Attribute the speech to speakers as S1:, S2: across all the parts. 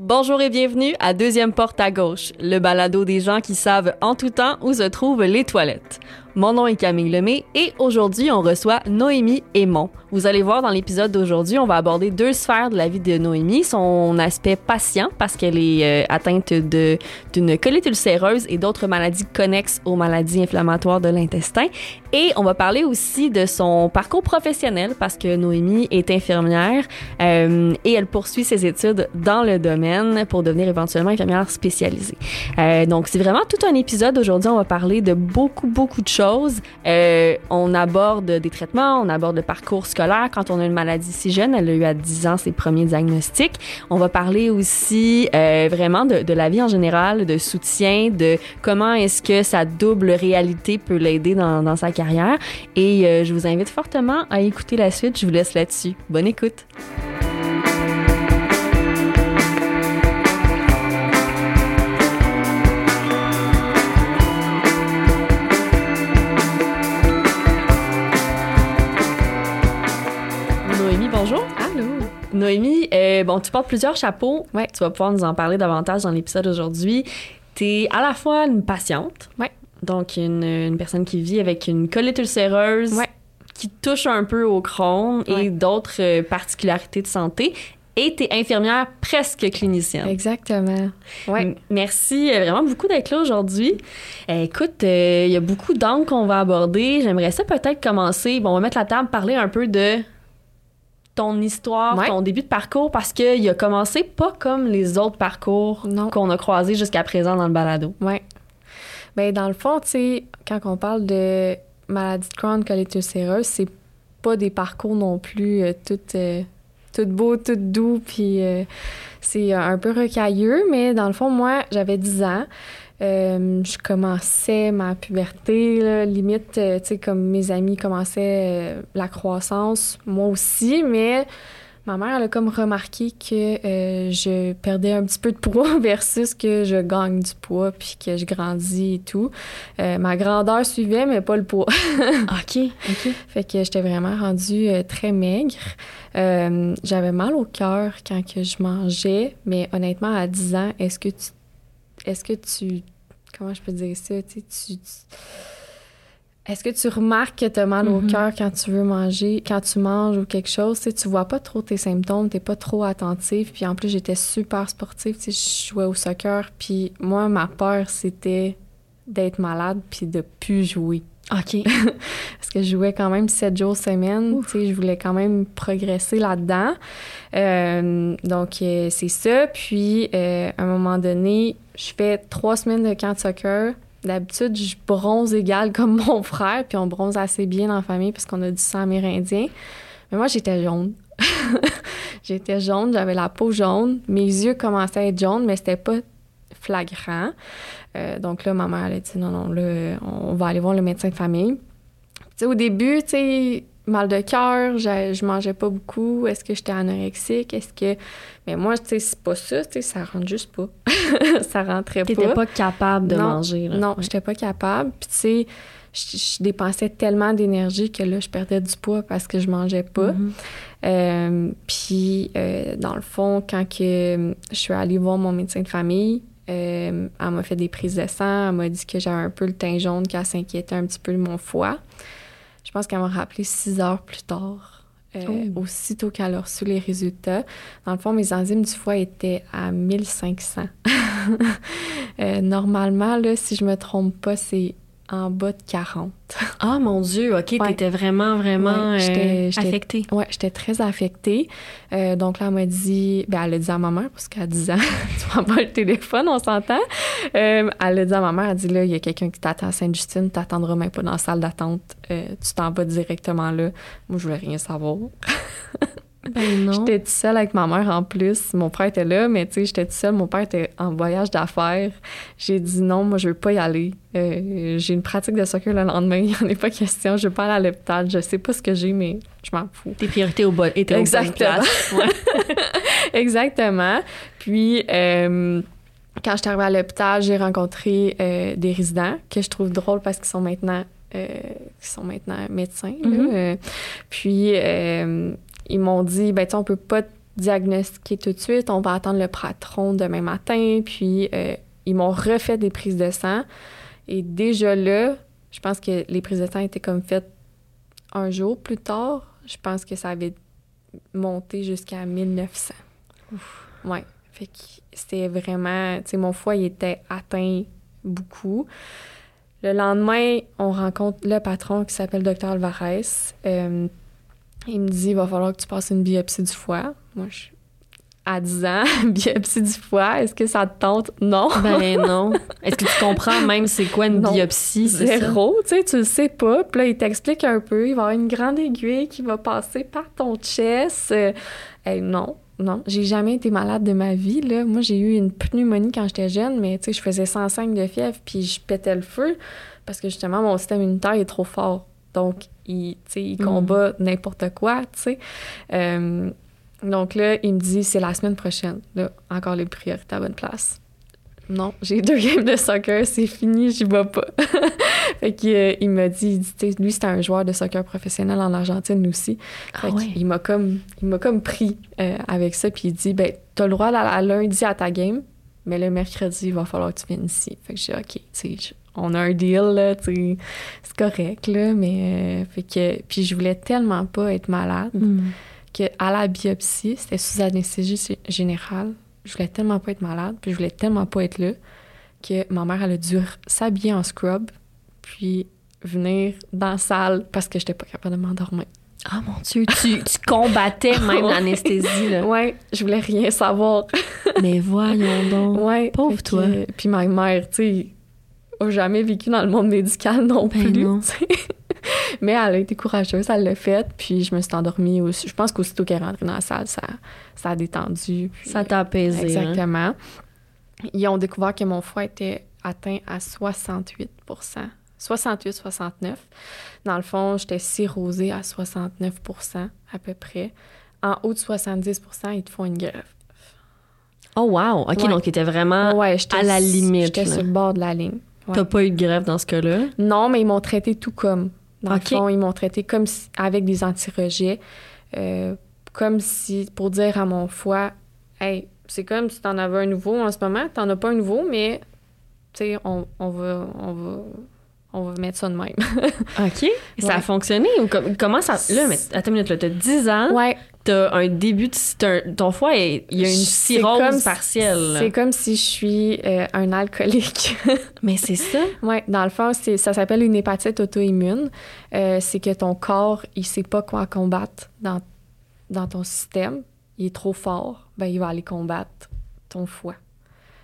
S1: Bonjour et bienvenue à Deuxième Porte à gauche, le balado des gens qui savent en tout temps où se trouvent les toilettes. Mon nom est Camille Lemay et aujourd'hui on reçoit Noémie Aymon. Vous allez voir dans l'épisode d'aujourd'hui, on va aborder deux sphères de la vie de Noémie, son aspect patient parce qu'elle est euh, atteinte d'une colite ulcéreuse et d'autres maladies connexes aux maladies inflammatoires de l'intestin et on va parler aussi de son parcours professionnel parce que Noémie est infirmière euh, et elle poursuit ses études dans le domaine pour devenir éventuellement infirmière spécialisée. Euh, donc c'est vraiment tout un épisode aujourd'hui, on va parler de beaucoup beaucoup de choses euh, on aborde des traitements, on aborde le parcours scolaire quand on a une maladie si jeune. Elle a eu à 10 ans ses premiers diagnostics. On va parler aussi euh, vraiment de, la vie en général, de soutien, de comment est-ce que sa double réalité peut l'aider dans, dans, sa carrière. Et euh, je vous invite fortement à écouter la suite. Je vous laisse là-dessus. Bonne écoute. Noémie, euh, bon, tu portes plusieurs chapeaux.
S2: Ouais.
S1: Tu vas pouvoir nous en parler davantage dans l'épisode d'aujourd'hui. Tu es à la fois une patiente,
S2: ouais.
S1: donc une, une, personne qui vit avec une colite ulcéreuse,
S2: ouais.
S1: qui touche un peu au Crohn et d'autres euh, particularités de santé. Et tu es infirmière presque clinicienne.
S2: Exactement. Ouais.
S1: Merci euh, vraiment beaucoup d'être là aujourd'hui. Euh, écoute, il y a beaucoup d'angles qu'on va aborder. J'aimerais ça peut-être commencer. Bon, on va mettre la table, parler un peu de ton histoire,
S2: ouais.
S1: ton début de parcours, parce qu'il a commencé pas comme les autres parcours qu'on a croisés jusqu'à présent dans le balado.
S2: Oui. Bien, dans le fond, tu sais, quand on parle de maladie de Crohn, colite ulcéreuse, c'est pas des parcours non plus euh, tout, euh, tout beau, tout doux, puis euh, c'est un peu recailleux, mais dans le fond, moi, j'avais 10 ans. Euh, je commençais ma puberté, là, limite, euh, tu sais, comme mes amis commençaient euh, la croissance, moi aussi, mais ma mère, elle a comme remarqué que euh, je perdais un petit peu de poids versus que je gagne du poids puis que je grandis et tout. Euh, ma grandeur suivait, mais pas le poids.
S1: OK, OK.
S2: Fait que j'étais vraiment rendue euh, très maigre. J'avais mal au cœur quand que je mangeais, mais honnêtement, à 10 ans, est-ce que tu est-ce que tu. Comment je peux dire ça? Tu, est-ce que tu remarques que tu as mal mm -hmm. au cœur quand tu veux manger, quand tu manges ou quelque chose? Tu, tu vois pas trop tes symptômes, tu pas trop attentif. Puis en plus, j'étais super sportive. Je jouais au soccer. Puis moi, ma peur, c'était d'être malade puis de plus jouer.
S1: OK.
S2: Parce que je jouais quand même sept jours semaine. Tu sais, je voulais quand même progresser là-dedans. Euh, donc, euh, c'est ça. Puis, euh, à un moment donné, je fais trois semaines de camp de soccer. D'habitude, je bronze égal comme mon frère, puis on bronze assez bien dans la famille parce qu'on a du sang amérindien. Mais moi, j'étais jaune. j'étais jaune, j'avais la peau jaune. Mes yeux commençaient à être jaunes, mais c'était pas flagrant. Euh, donc là, ma mère, elle a dit non, non, là, on va aller voir le médecin de famille. Tu sais, au début, tu sais, mal de cœur, je, je mangeais pas beaucoup. Est-ce que j'étais anorexique? Est-ce que. Mais moi, tu sais, c'est pas ça, tu sais, ça rentre juste pas. ça rentrait pas.
S1: T'étais pas capable de
S2: non,
S1: manger, là.
S2: Non, ouais. j'étais pas capable. Puis, tu sais, je, je, dépensais tellement d'énergie que là, je perdais du poids parce que je mangeais pas. Mm -hmm. euh, puis, euh, dans le fond, quand que je suis allée voir mon médecin de famille, euh, elle m'a fait des prises de sang, elle m'a dit que j'avais un peu le teint jaune, qu'elle s'inquiétait un petit peu de mon foie. Je pense qu'elle m'a rappelé six heures plus tard, euh, oh. aussitôt qu'elle a reçu les résultats. Dans le fond, mes enzymes du foie étaient à 1500. euh, normalement, là, si je me trompe pas, c'est en bas de 40.
S1: Ah, mon Dieu, OK, ouais. t'étais vraiment, vraiment ouais, euh, affectée.
S2: Oui, j'étais très affectée. Euh, donc là, elle m'a dit, ben, elle a dit à ma mère, parce qu'à 10 ans, tu prends pas le téléphone, on s'entend. Euh, elle a dit à ma mère, elle dit, là, il y a quelqu'un qui t'attend à Sainte-Justine, t'attendras même pas dans la salle d'attente, tu t'en vas directement là. Moi, je voulais rien savoir.
S1: Ben non.
S2: J'étais toute seule avec ma mère en plus. Mon frère était là, mais tu sais, j'étais toute seule. Mon père était en voyage d'affaires. J'ai dit non, moi, je veux pas y aller. Euh, j'ai une pratique de soccer le lendemain. Il n'y en a pas question. Je veux pas aller à l'hôpital. Je sais pas ce que j'ai, mais je m'en fous.
S1: Tes priorités au bas étaient
S2: Exactement.
S1: Au ouais.
S2: Exactement. Puis, euh, quand je suis arrivée à l'hôpital, j'ai rencontré euh, des résidents que je trouve drôles parce qu'ils sont maintenant, euh, sont maintenant médecins.
S1: Mm-hmm.
S2: Là. puis, ils m'ont dit, ben, tu on peut pas diagnostiquer tout de suite. On va attendre le patron demain matin. Puis, euh, ils m'ont refait des prises de sang. Et déjà là, je pense que les prises de sang étaient comme faites un jour plus tard. Je pense que ça avait monté jusqu'à 1900. Ouf. Ouais. Fait que c'était vraiment... Tu sais, mon foie, il était atteint beaucoup. Le lendemain, on rencontre le patron qui s'appelle Dr. Alvarez. Euh, il me dit, il va falloir que tu passes une biopsie du foie. Moi, je suis à 10 ans, biopsie du foie, est-ce que ça te tente? Non.
S1: Ben non. Est-ce que tu comprends même c'est quoi une biopsie?
S2: Zéro, tu sais, tu le sais pas. Puis là, il t'explique un peu. Il va y avoir une grande aiguille qui va passer par ton chest. Euh, non, non, j'ai jamais été malade de ma vie. Là. Moi, j'ai eu une pneumonie quand j'étais jeune, mais je faisais 105 de fièvre, puis je pétais le feu parce que justement, mon système immunitaire est trop fort. Donc, il, il mm. combat n'importe quoi, tu sais. Euh, donc là, il me dit, c'est la semaine prochaine. Là, encore les priorités à bonne place. Non, j'ai deux games de soccer, c'est fini, j'y vais pas. fait qu'il euh, il m'a dit, lui, c'était un joueur de soccer professionnel en Argentine aussi.
S1: Ah
S2: il m'a comme, il m'a comme pris euh, avec ça, puis il dit, ben, t'as le droit d'aller lundi à ta game, mais le mercredi, il va falloir que tu viennes ici. Fait que j'ai OK, on a un deal, là, tu c'est correct, là, mais... Euh, fait que... Puis je voulais tellement pas être malade mm. que à la biopsie, c'était sous anesthésie générale, je voulais tellement pas être malade, puis je voulais tellement pas être là, que ma mère, elle a dû s'habiller en scrub, puis venir dans la salle parce que j'étais pas capable de m'endormir.
S1: Ah mon Dieu, tu, tu combattais même l'anesthésie, là.
S2: Ouais, je voulais rien savoir.
S1: Mais voyons donc.
S2: Ouais.
S1: Pauvre toi.
S2: puis ma mère, tu sais, a jamais vécu dans le monde médical non ben plus. Non. Mais elle a été courageuse, elle l'a fait, puis je me suis endormie. Aussi. Je pense qu'aussitôt qu'elle est rentrée dans la salle, ça, ça a détendu.
S1: ça t'a apaisé. Hein?
S2: Exactement. Ils ont découvert que mon foie était atteint à 68 68-69. Dans le fond, j'étais cirrhosée à 69% à peu près. En haut de 70% ils te font une greffe.
S1: Oh wow! OK, donc tu étais vraiment à la limite.
S2: J'étais sur le bord de la ligne.
S1: T'as pas eu de greffe dans ce cas-là?
S2: Non, mais ils m'ont traité tout comme. Dans le fond, ils m'ont traité comme avec des anti-rejets. Euh, comme si, pour dire à mon foie, hey, c'est comme si t'en avais un nouveau en ce moment, t'en as pas un nouveau, mais, tu sais, on, on, va, on, va, on va mettre ça de même.
S1: OK. Ça a fonctionné? Ou comment ça. Là, mais attends une minute, là, t'as 10 ans.
S2: Ouais.
S1: T'as un début de. ton foie, il y a une cirrhose partielle.
S2: C'est comme si je suis euh, un alcoolique.
S1: mais c'est ça?
S2: Oui, dans le fond, ça s'appelle une hépatite auto-immune. Euh, c'est que ton corps, il sait pas quoi combattre dans, dans ton système. Il est trop fort, ben il va aller combattre ton foie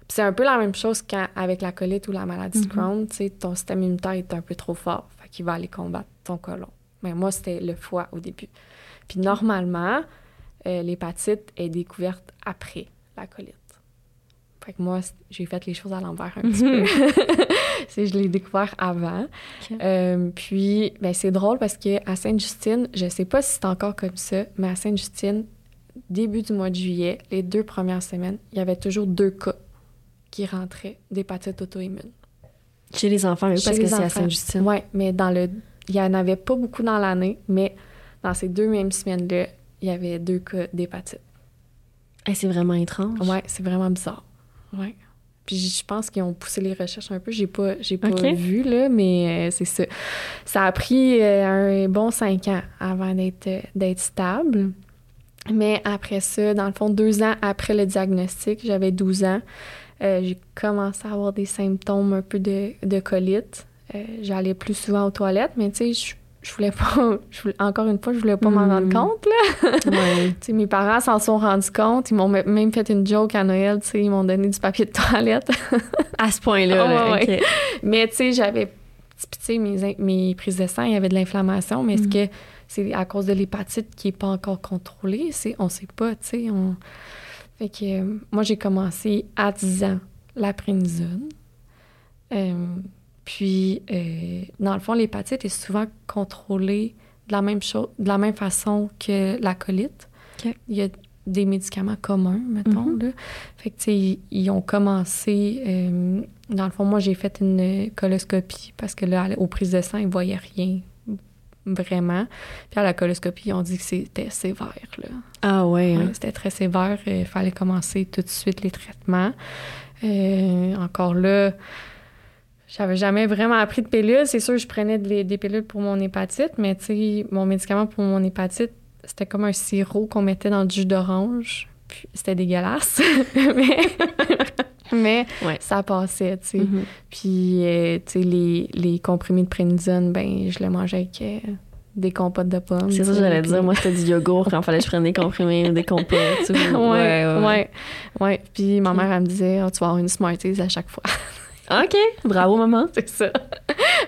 S2: c'est un peu la même chose qu'avec la colite ou la maladie de mm-hmm. Crohn. ton système immunitaire est un peu trop fort, fait qu'il va aller combattre ton colon. Mais moi, c'était le foie au début. Puis normalement, euh, l'hépatite est découverte après la colite. Fait que moi, j'ai fait les choses à l'envers un petit peu. je l'ai découvert avant. Euh, puis, ben, c'est drôle parce que à Sainte-Justine, je sais pas si c'est encore comme ça, mais à Sainte-Justine, début du mois de juillet, les deux premières semaines, il y avait toujours deux cas qui rentraient d'hépatite auto-immune.
S1: Chez les enfants, oui, parce que c'est à Sainte-Justine.
S2: Oui, mais dans le... il n'y en avait pas beaucoup dans l'année, mais dans ces deux mêmes semaines-là, il y avait deux cas d'hépatite.
S1: Et c'est vraiment étrange.
S2: Oui, c'est vraiment bizarre. Oui. Puis je pense qu'ils ont poussé les recherches un peu. J'ai pas, j'ai pas vu, là, mais euh, c'est ça. Ça a pris euh, un bon cinq ans avant d'être, d'être stable. Mais après ça, dans le fond, deux ans après le diagnostic, j'avais 12 ans, euh, j'ai commencé à avoir des symptômes un peu de, de colite. Euh, j'allais plus souvent aux toilettes, mais tu sais, je, voulais pas. encore une fois, je voulais pas m'en rendre hmm. compte, là. mes parents s'en sont rendus compte. Ils m'ont même fait une joke à Noël, tu sais, ils m'ont donné du papier de toilette.
S1: à ce point-là,
S2: Mais tu sais, j'avais. Tu sais, mes, mes prises de sang, il y avait de l'inflammation, mais est-ce hmm. que c'est à cause de l'hépatite qui n'est pas encore contrôlée? On sait pas, tu sais. On... Fait que euh, moi, j'ai commencé à 10 ans la prénisone. Euh, puis, euh, dans le fond, l'hépatite est souvent contrôlée de la même chose, de la même façon que la colite. Il y a des médicaments communs, mettons. Mm-hmm. là. Fait que, tu sais, ils ont commencé... dans le fond, moi, j'ai fait une coloscopie parce que là, aux prises de sang, ils voyaient rien vraiment. Puis à la coloscopie, on dit que c'était sévère. Là.
S1: Ah ouais.
S2: Ouais, c'était très sévère. Il fallait commencer tout de suite les traitements. Euh, encore là, j'avais jamais vraiment appris de pilules. C'est sûr, je prenais des, des pilules pour mon hépatite, mais tu sais, mon médicament pour mon hépatite, c'était comme un sirop qu'on mettait dans du jus d'orange. C'était dégueulasse. mais mais
S1: Ouais.
S2: ça passait, tu sais.
S1: Mhm.
S2: Puis, euh, tu sais, les, les comprimés de prénisone, ben, je le mangeais avec euh, des compotes de pommes.
S1: C'est ça que j'allais dire. Moi, c'était du yogourt quand fallait que je prenne des comprimés, des compotes. tu sais.
S2: ouais, ouais, ouais, Puis ma mère, elle me disait, Ah, tu vas avoir une Smarties à chaque fois.
S1: OK. Bravo, maman.
S2: c'est ça.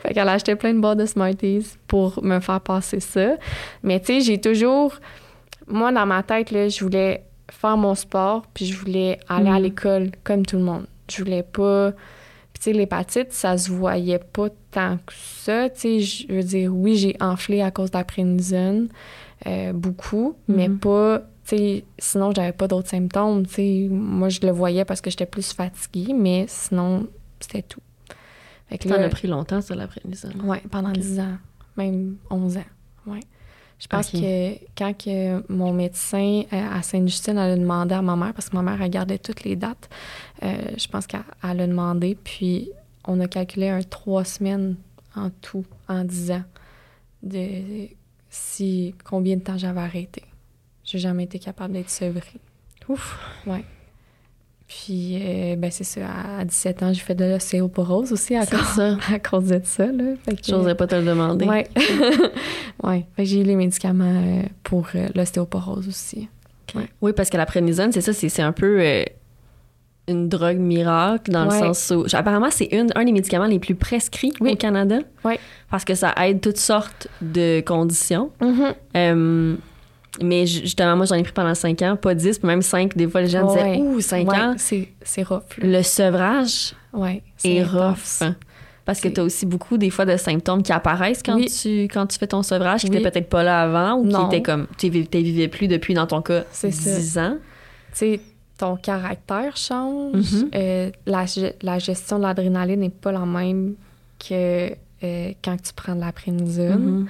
S2: fait qu'elle a acheté plein de boîtes de Smarties pour me faire passer ça. Mais tu sais, j'ai toujours... Moi, dans ma tête, là, je voulais faire mon sport, puis je voulais aller à
S1: Mhm.
S2: l'école comme tout le monde. Je voulais pas... Puis tu sais, l'hépatite, ça se voyait pas tant que ça. Tu sais, je veux dire, oui, j'ai enflé à cause de la prénisone, euh, beaucoup, mais
S1: Mhm.
S2: pas... Tu sais, sinon, j'avais pas d'autres symptômes. Tu sais, moi, je le voyais parce que j'étais plus fatiguée, mais sinon, c'était tout. Fait que
S1: T'en
S2: là-
S1: as pris longtemps sur la prénisone.
S2: oui, pendant 10 ans, même 11 ans. Ouais. Je pense que quand que mon médecin euh, à Sainte-Justine elle a demandé à ma mère, parce que ma mère regardait toutes les dates, euh, je pense qu'elle elle a demandé, puis on a calculé un trois semaines en tout, en 10 ans, de si combien de temps j'avais arrêté. J'ai jamais été capable d'être sevrée.
S1: Ouf.
S2: Ouais. Puis, euh, ben c'est ça, à 17 ans, j'ai fait de l'ostéoporose aussi à cause,
S1: ça.
S2: à cause de ça. Là. Que-
S1: J'osais pas te le demander.
S2: Ouais. ouais. J'ai eu les médicaments euh, pour euh, l'ostéoporose aussi.
S1: Ok. Oui, parce que la prénisone, c'est ça, c'est c'est un peu euh, une drogue miracle dans
S2: Ouais.
S1: le sens où. Apparemment, c'est une- un des médicaments les plus prescrits
S2: Oui.
S1: au Canada.
S2: Ouais.
S1: Parce que ça aide toutes sortes de conditions. Euh, mais ju- justement, moi, j'en ai pris pendant 5 ans, pas 10, puis même 5. Des fois, les gens
S2: Ouais.
S1: disaient Ouh, 5
S2: Ouais,
S1: ans.
S2: c'est, rough.
S1: Le sevrage
S2: Ouais.
S1: est
S2: intense.
S1: rough. Parce que tu as aussi beaucoup, des fois, de symptômes qui apparaissent quand,
S2: Oui.
S1: tu, quand tu fais ton sevrage, qui
S2: Oui.
S1: n'étaient peut-être pas là avant ou
S2: Non.
S1: qui étaient comme. Tu ne vivais plus depuis, dans ton cas,
S2: C'est ça.
S1: 10 ans.
S2: Tu sais, ton caractère change.
S1: Mhm.
S2: Euh, la, la gestion de l'adrénaline n'est pas la même que euh, quand tu prends de la prénisone.
S1: Mhm.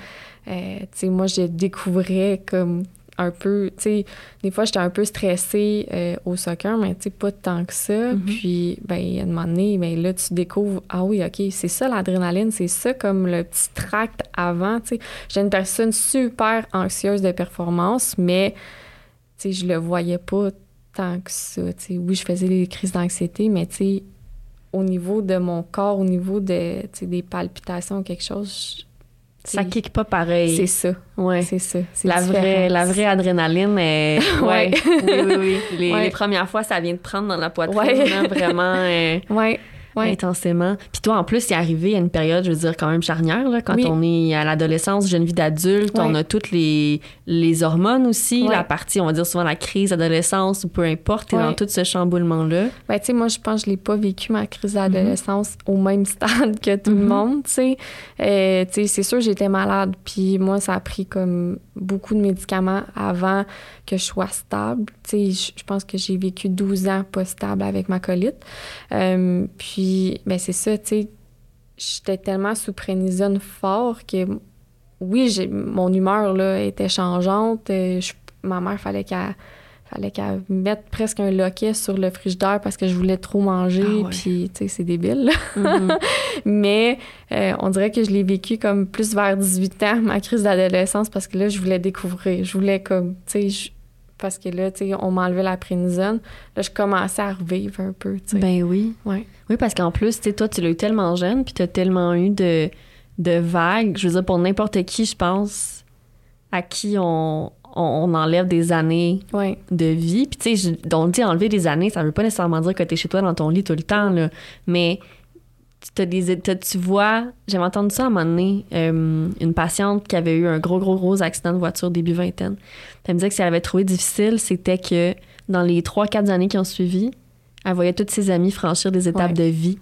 S2: Euh, tu sais, moi, je découvrais comme un peu, tu sais, des fois, j'étais un peu stressée euh, au soccer, mais tu sais, pas tant que ça.
S1: Mhm.
S2: Puis, ben, à un moment donné, ben, là, tu découvres, ah oui, OK, c'est ça l'adrénaline, c'est ça comme le petit tract avant, tu sais. J'étais une personne super anxieuse de performance, mais, tu sais, je le voyais pas tant que ça, tu sais. Oui, je faisais des crises d'anxiété, mais, tu sais, au niveau de mon corps, au niveau de, des palpitations ou quelque chose,
S1: Ça kick pas pareil.
S2: c'est ça.
S1: Ouais.
S2: C'est ça. C'est
S1: La vraie, la vraie adrénaline est.
S2: Ouais.
S1: Oui, oui, oui. Les,
S2: Ouais.
S1: les premières fois, ça vient de prendre dans la poitrine,
S2: Ouais.
S1: vraiment euh,
S2: Ouais. Ouais.
S1: intensément. Puis toi, en plus, c'est arrivé à une période, je veux dire, quand même charnière, là, quand
S2: Oui.
S1: on est à l'adolescence, jeune vie d'adulte,
S2: Ouais.
S1: on a toutes les, les hormones aussi,
S2: Ouais.
S1: la partie, on va dire souvent la crise d'adolescence ou peu importe, t'es
S2: Ouais.
S1: dans tout ce chamboulement-là.
S2: Ben, tu sais, moi, je pense que je l'ai pas vécu, ma crise d'adolescence, au même stade que tout le
S1: Mhm.
S2: monde, tu sais. Euh, tu sais, c'est sûr, j'étais malade, puis moi, ça a pris comme beaucoup de médicaments avant que je sois stable. Je- pense que j'ai vécu 12 ans pas stable avec ma colite. Euh, puis, ben, c'est ça, tu sais, j'étais tellement sous prénisone fort que, oui, j'ai- mon humeur, là, était changeante. Euh, je- ma mère, fallait qu'elle fallait qu'elle mette presque un loquet sur le frigidaire parce que je voulais trop manger.
S1: Ah ouais.
S2: Puis, tu sais, c'est débile.
S1: Mhm.
S2: Mais euh, on dirait que je l'ai vécu comme plus vers 18 ans, ma crise d'adolescence, parce que là, je voulais découvrir. Je voulais comme, tu sais, parce que là, tu sais, on m'enlevait la prénisone. Là, je commençais à revivre un peu, tu sais.
S1: ben oui.
S2: Ouais.
S1: Oui, parce qu'en plus, tu sais, toi, tu l'as eu tellement jeune, puis tu as tellement eu de, de vagues. Je veux dire, pour n'importe qui, je pense, à qui on, on, enlève des années
S2: Ouais.
S1: de vie. Puis, tu sais, on dit enlever des années, ça veut pas nécessairement dire que tu es chez toi dans ton lit tout le temps, là. Mais tu, des, vois, j'avais entendu ça à un moment donné, euh, une patiente qui avait eu un gros, gros, gros accident de voiture début vingtaine. Elle me disait que ce qu'elle avait trouvé difficile, c'était que dans les 3-4 années qui ont suivi, elle voyait toutes ses amies franchir des étapes
S2: Ouais.
S1: de vie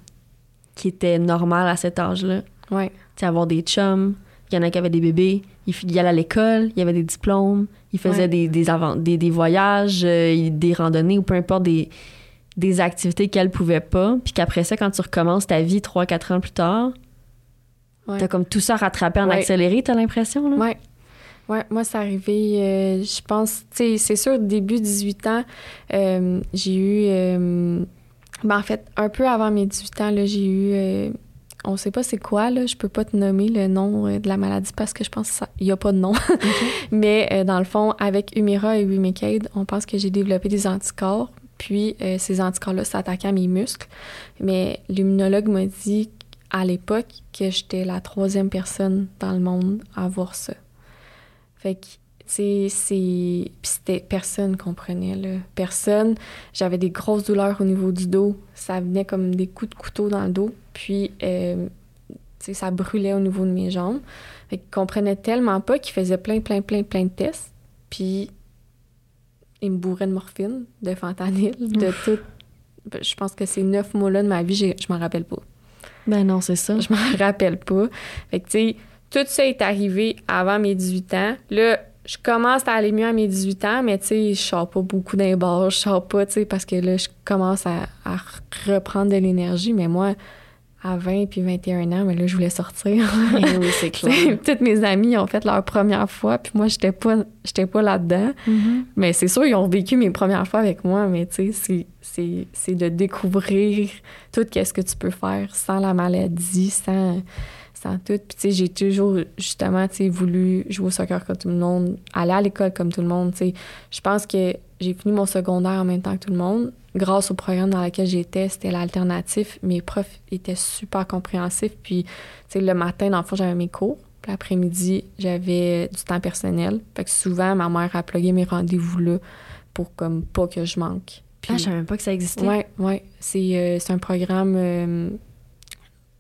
S1: qui étaient normales à cet âge-là.
S2: Ouais.
S1: Tu sais, avoir des chums, il y en a qui avaient des bébés, ils allaient à l'école, il y avait des diplômes, ils faisaient
S2: Ouais.
S1: des, des, avan- des, des voyages, euh, des randonnées ou peu importe, des, des activités qu'elles pouvaient pas. Puis qu'après ça, quand tu recommences ta vie 3-4 ans plus tard,
S2: Ouais.
S1: T'as comme tout ça rattrapé en
S2: Ouais.
S1: accéléré, t'as l'impression, là?
S2: Ouais. Ouais, moi, c'est arrivé, euh, je pense, tu sais, c'est sûr, début 18 ans, euh, j'ai eu. euh, ben, en fait, un peu avant mes 18 ans, là, j'ai eu. on sait pas c'est quoi, là, je peux pas te nommer le nom de la maladie parce que je pense qu'il y a pas de nom. Mais dans le fond, avec Humira et Remicade, on pense que j'ai développé des anticorps. Puis euh, ces anticorps-là s'attaquaient à mes muscles. Mais l'immunologue m'a dit à l'époque que j'étais la troisième personne dans le monde à avoir ça. Fait que, tu sais, c'est. C'était. Personne comprenait, là. Personne. J'avais des grosses douleurs au niveau du dos. Ça venait comme des coups de couteau dans le dos. Puis, euh, tu sais, ça brûlait au niveau de mes jambes. Fait qu'ils comprenaient tellement pas qu'ils faisaient plein, plein, plein, plein de tests. Puis, ils me bourraient de morphine, de fentanyl, de tout. Je pense que ces neuf mois-là de ma vie, je m'en rappelle pas.
S1: Ben non, c'est ça.
S2: Je m'en rappelle pas. Fait que, tu sais, tout ça est arrivé avant mes 18 ans. Là, je commence à aller mieux à mes 18 ans, mais tu sais, je sors pas beaucoup d'un bar, je sors pas, tu sais, parce que là, je commence à, à reprendre de l'énergie. Mais moi, à 20 puis 21 ans, mais là, je voulais sortir.
S1: Oui, c'est clair.
S2: Toutes mes amies ont fait leur première fois, puis moi, j'étais pas, j'étais pas là-dedans.
S1: Mhm.
S2: Mais c'est sûr, ils ont vécu mes premières fois avec moi, mais tu sais, c'est- c'est- c'est de découvrir tout ce que tu peux faire sans la maladie, sans, sans tout. Puis tu sais, j'ai toujours, justement, tu sais, voulu jouer au soccer comme tout le monde, aller à l'école comme tout le monde, tu sais. Je pense que j'ai fini mon secondaire en même temps que tout le monde. Grâce au programme dans lequel j'étais, c'était l'alternatif. Mes profs étaient super compréhensifs. Puis, tu sais, le matin, dans le fond, j'avais mes cours. Puis l'après-midi, j'avais du temps personnel. Fait que souvent, ma mère a plugué mes rendez-vous là pour comme pas que je manque. Puis,
S1: Ah, je savais même pas que ça existait.
S2: ouais. C'est euh, c'est un programme. euh,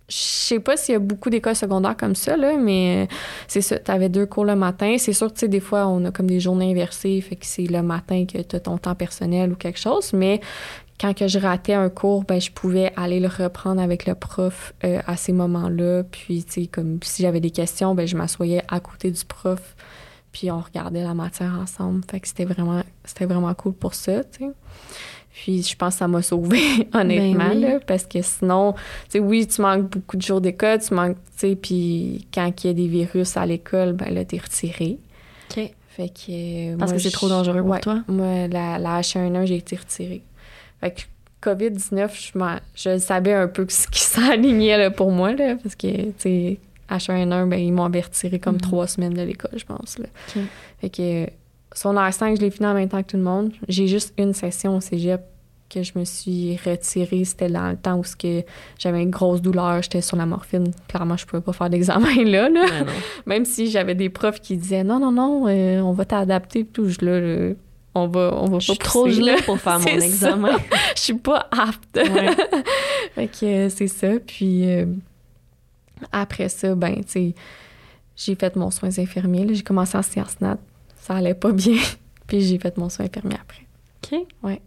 S2: je sais pas s'il y a beaucoup d'écoles secondaires comme ça, là, mais c'est ça. Tu avais deux cours le matin. C'est sûr, tu sais, des fois, on a comme des journées inversées, fait que c'est le matin que tu as ton temps personnel ou quelque chose, mais quand que je ratais un cours, ben, je pouvais aller le reprendre avec le prof euh, à ces moments-là. Puis, tu sais, comme si j'avais des questions, ben, je m'assoyais à côté du prof, puis on regardait la matière ensemble. Fait que c'était vraiment, c'était vraiment cool pour ça, tu sais. Puis je pense que ça m'a sauvée, honnêtement,
S1: Ben oui.
S2: là, parce que sinon, tu sais, oui, tu manques beaucoup de jours d'école, tu manques, tu sais, puis quand il y a des virus à l'école, ben là, t'es retiré.
S1: OK.
S2: Fait que... euh,
S1: Parce
S2: moi,
S1: que c'est trop dangereux pour
S2: ouais,
S1: toi?
S2: Moi, la, la H1N1, j'ai été retirée. Fait que COVID-19, je, je savais un peu ce qui s'alignait là, pour moi, là, parce que, tu sais, H1N1, ben, ils m'ont retiré comme
S1: Mhm.
S2: trois semaines de l'école, je pense, là. Fait que son R5, je l'ai fini en même temps que tout le monde. J'ai juste une session au cégep que je me suis retirée. C'était dans le temps où j'avais une grosse douleur, j'étais sur la morphine. Clairement, je pouvais pas faire d'examen là. Même si j'avais des profs qui disaient non, non, non, euh, on va t'adapter. Tout, je là, là, on va, on va
S1: Je suis
S2: pas
S1: trop
S2: pousser,
S1: gelée pour faire mon examen.
S2: Je suis pas apte.
S1: Ouais.
S2: fait que euh, c'est ça. Puis euh, après ça, ben, tu sais, j'ai fait mon soins infirmiers. là. J'ai commencé en sciences nat. Ça allait pas bien. Puis j'ai fait mon soin infirmier après.
S1: OK.
S2: Ouais.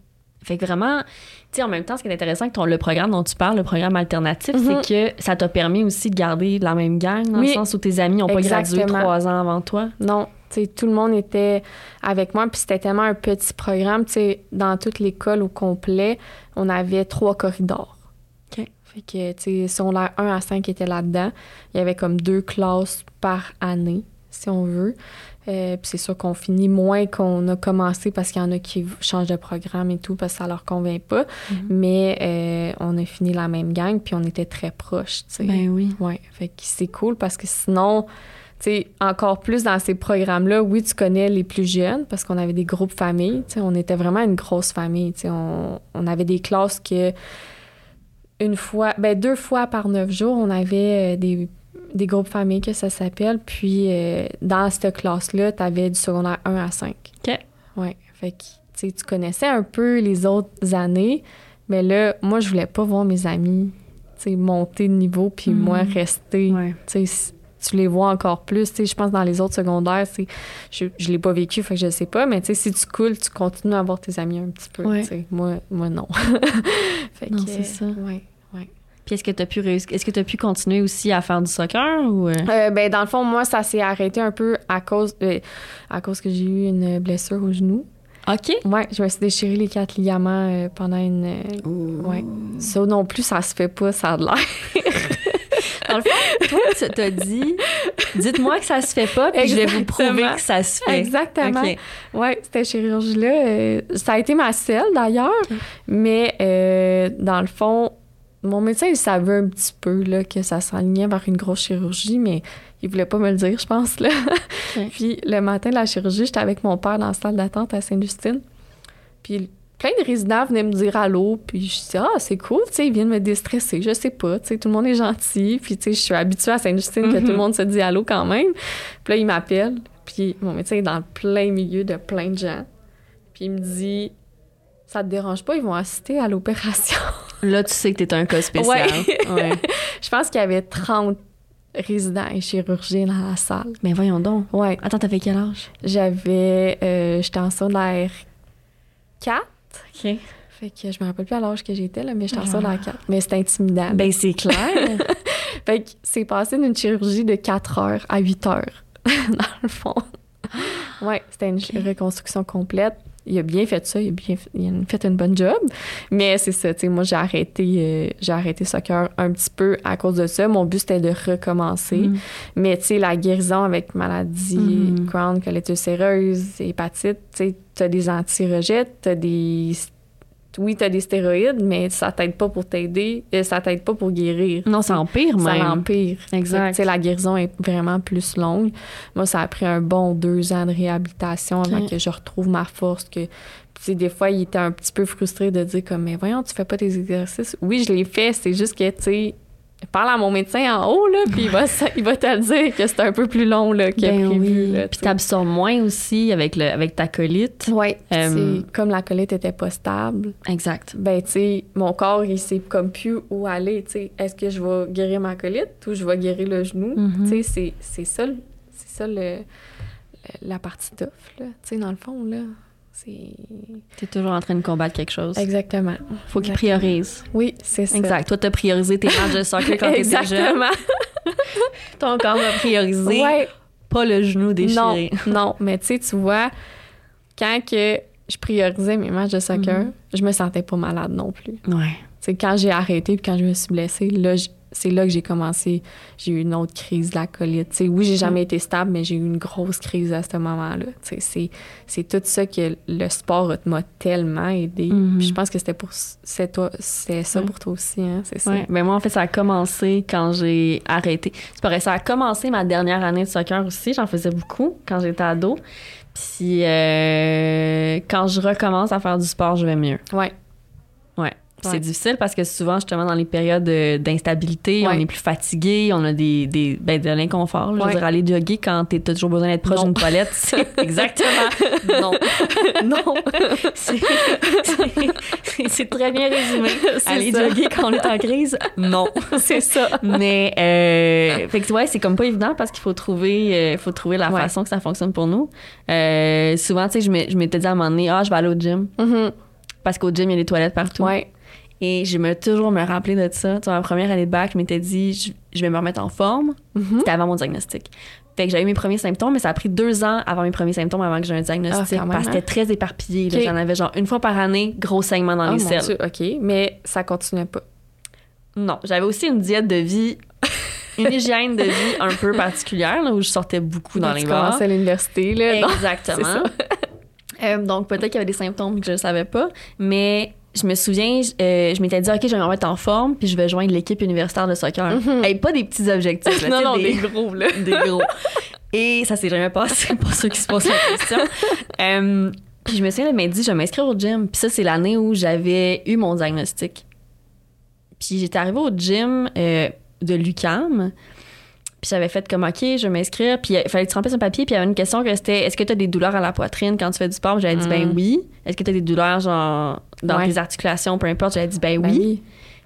S1: Fait que vraiment, tu sais, en même temps, ce qui est intéressant avec ton, le programme dont tu parles, le programme alternatif, c'est que ça t'a permis aussi de garder la même gang, dans
S2: Oui.
S1: le sens où tes amis n'ont pas gradué trois ans avant toi?
S2: Non, tu sais, tout le monde était avec moi, puis c'était tellement un petit programme, tu sais, dans toute l'école au complet, on avait trois corridors. Fait que, tu sais, secondaire 1 à 5 étaient là-dedans. Il y avait comme deux classes par année, si on veut. Euh, puis c'est sûr qu'on finit moins qu'on a commencé parce qu'il y en a qui changent de programme et tout parce que ça leur convient pas.
S1: Mhm.
S2: Mais euh, on a fini la même gang, puis on était très proches, tu sais.
S1: Ben oui.
S2: Ouais, fait que c'est cool parce que sinon, tu sais, encore plus dans ces programmes-là, oui, tu connais les plus jeunes parce qu'on avait des groupes familles, tu sais, on était vraiment une grosse famille, tu sais, on, on avait des classes que une fois, ben deux fois par neuf jours, on avait euh, des, des groupes familles que ça s'appelle, puis euh, dans cette classe-là, tu avais du secondaire 1 à 5.
S1: OK.
S2: Ouais, fait que, tu sais, tu connaissais un peu les autres années, mais là, moi, je voulais pas voir mes amis, tu sais, monter de niveau, puis
S1: Mhm.
S2: moi, rester,
S1: Ouais.
S2: Tu les vois encore plus, je pense dans les autres secondaires, je, je l'ai pas vécu, fait que je sais pas, mais si tu coules, tu continues à voir tes amis un petit peu,
S1: Ouais.
S2: Moi, moi, non. fait
S1: Non, c'est ça.
S2: Ouais, ouais.
S1: Puis est-ce que tu as pu réussir- est-ce que tu pu continuer aussi à faire du soccer ou euh?
S2: Euh, ben, dans le fond, moi, ça s'est arrêté un peu à cause, euh, à cause que j'ai eu une blessure au genou.
S1: OK.
S2: Ouais, je me suis déchiré les quatre ligaments pendant une. ouais. Ça non plus, ça se fait pas, ça a de l'air.
S1: Dans le fond, toi, tu t'as dit, dites-moi que ça se fait pas, puis je vais vous prouver que ça se fait.
S2: Exactement.
S1: Ok.
S2: Ouais, cette chirurgie-là, euh, ça a été ma seule d'ailleurs, mais euh, dans le fond, mon médecin, il savait un petit peu là, que ça s'alignait vers une grosse chirurgie, mais il voulait pas me le dire, je pense. Là. Puis le matin de la chirurgie, j'étais avec mon père dans la salle d'attente à Sainte-Justine. Puis plein de résidents venaient me dire allô, puis je dis ah c'est cool, tu sais, ils viennent me déstresser, je sais pas, tu sais, tout le monde est gentil, puis tu sais, je suis habituée à Sainte-Justine que
S1: Mhm.
S2: tout le monde se dit allô quand même. Puis là, il m'appelle, puis mon médecin est dans le plein milieu de plein de gens, puis il me dit ça te dérange pas, ils vont assister à l'opération.
S1: Là, tu sais que t'es un cas spécial.
S2: Ouais.
S1: Ouais.
S2: je pense qu'il y avait 30 résidents et chirurgiens dans la salle.
S1: Mais voyons donc.
S2: Ouais,
S1: Attends, t'avais quel âge?
S2: j'avais, euh, j'étais en secondaire 4.
S1: OK.
S2: Fait que je me rappelle plus à l'âge que j'étais, là, mais j'étais en
S1: Ah.
S2: secondaire 4. Mais c'était intimidant.
S1: Ben, c'est clair.
S2: Fait que c'est passé d'une chirurgie de 4 heures à 8 heures, dans le fond. Ouais, c'était une reconstruction complète. Il a bien fait ça, il a bien fait, il a fait une bonne job. Mais c'est ça, tu sais, moi, j'ai arrêté, euh, j'ai arrêté soccer un petit peu à cause de ça. Mon but, c'était de recommencer.
S1: Mm.
S2: Mais tu sais, la guérison avec maladie
S1: Mhm.
S2: Crohn, colite ulcéreuse, hépatite, tu sais, t'as des anti-rejets, t'as des... Oui, t'as des stéroïdes, mais ça t'aide pas pour t'aider, euh, ça t'aide pas pour guérir.
S1: Non, ça empire
S2: Ça
S1: même. Exact.
S2: Fait que, tu sais, la guérison est vraiment plus longue. Moi, ça a pris un bon deux ans de réhabilitation avant que je retrouve ma force. Que, Puis, tu sais, des fois, il était un petit peu frustré de dire comme, mais voyons, tu fais pas tes exercices. Oui, je l'ai fait, c'est juste que, tu sais, parle à mon médecin en haut, là, puis il va, il va te le dire que c'est un peu plus long, là, que
S1: Ben
S2: prévu.
S1: oui.
S2: là,
S1: Puis t'absorbes moins aussi avec, le, avec ta colite.
S2: Puis
S1: Euh,
S2: comme la colite était pas stable,
S1: Exact.
S2: ben, tu sais, mon corps, il sait comme plus où aller, tu sais. Est-ce que je vais guérir ma colite ou je vais guérir le genou?
S1: Mhm.
S2: Tu sais, c'est- ça, ça le, la partie tough, là. Tu sais, dans le fond, là, c'est...
S1: T'es toujours en train de combattre quelque chose.
S2: Exactement.
S1: Faut qu'il
S2: Exactement.
S1: priorise.
S2: Oui, c'est ça.
S1: Exact. Toi, t'as priorisé tes matchs de soccer quand t'étais jeune.
S2: Exactement.
S1: Ton corps a priorisé,
S2: Ouais.
S1: pas le genou
S2: Non,
S1: déchiré.
S2: non, mais tu sais, tu vois, quand que je priorisais mes matchs de soccer,
S1: Mhm.
S2: je me sentais pas malade non plus.
S1: Ouais.
S2: C'est quand j'ai arrêté puis quand je me suis blessée, là, c'est là que j'ai commencé. J'ai eu une autre crise de la colite. Oui, j'ai jamais été stable, mais j'ai eu une grosse crise à ce moment-là. C'est, c'est tout ça que le sport m'a tellement aidé.
S1: Mhm.
S2: Puis je pense que c'était pour c'est toi, c'est ça
S1: Ouais.
S2: pour toi aussi, hein, c'est ça.
S1: Ouais. Ben moi, en fait, ça a commencé quand j'ai arrêté. C'est pareil, ça a commencé ma dernière année de soccer aussi. J'en faisais beaucoup quand j'étais ado. Puis euh, quand je recommence à faire du sport, je vais mieux.
S2: Ouais.
S1: Ouais. C'est difficile parce que souvent, justement, dans les périodes d'instabilité,
S2: Ouais.
S1: on est plus fatigué, on a des, des ben, de l'inconfort. Je veux dire, aller jogger quand t'as toujours besoin d'être proche d'une toilette, c'est exactement non. non. C'est- très bien résumé. Aller
S2: ça.
S1: jogger quand on est en crise, non.
S2: c'est ça.
S1: Mais euh, fait que ouais, c'est comme pas évident parce qu'il faut trouver, euh, faut trouver la façon que ça fonctionne pour nous. Euh, souvent, tu sais, je m'étais dit à un moment donné, ah, je vais aller au gym
S2: Mhm.
S1: parce qu'au gym il y a des toilettes partout.
S2: Ouais.
S1: Et je me toujours me rappeler de ça. Tu ma première année de bac, je m'étais dit, je, je vais me remettre en forme.
S2: Mhm.
S1: C'était avant mon diagnostic. Fait que j'avais eu mes premiers symptômes, mais ça a pris deux ans avant mes premiers symptômes, avant que j'ai un diagnostic.
S2: Ah,
S1: parce que c'était très éparpillé. J'en avais genre une fois par année, gros saignement dans
S2: Ah,
S1: les
S2: mon
S1: selles.
S2: Dieu, OK. Mais ça continuait pas.
S1: Non, j'avais aussi une diète de vie, une hygiène de vie un peu particulière, là, où je sortais beaucoup dans les
S2: tu
S1: bars.
S2: commençais à l'université, là.
S1: Exactement. Euh, donc, peut-être qu'il y avait des symptômes que je ne savais pas, mais je me souviens, je, euh, je m'étais dit, OK, je vais me remettre en forme, puis je vais joindre l'équipe universitaire de soccer.
S2: Mhm.
S1: Hey, pas des petits objectifs, là,
S2: non, non,
S1: des,
S2: des gros, là.
S1: des gros. Et ça s'est jamais passé, pour ceux qui se posent la question. Euh, puis je me souviens, elle m'a dit, je vais m'inscrire au gym. Puis ça, c'est l'année où j'avais eu mon diagnostic. Puis j'étais arrivée au gym euh, de l'UCAM. Puis j'avais fait comme, OK, je vais m'inscrire. Puis il fallait que tu remplisses un papier. Puis il y avait une question que c'était, est-ce que tu as des douleurs à la poitrine quand tu fais du sport? Puis J'avais dit, ben
S2: Mm.
S1: oui. Est-ce que tu as des douleurs, genre, dans
S2: Ouais.
S1: tes articulations, peu importe? J'avais dit, ben
S2: Ben
S1: oui.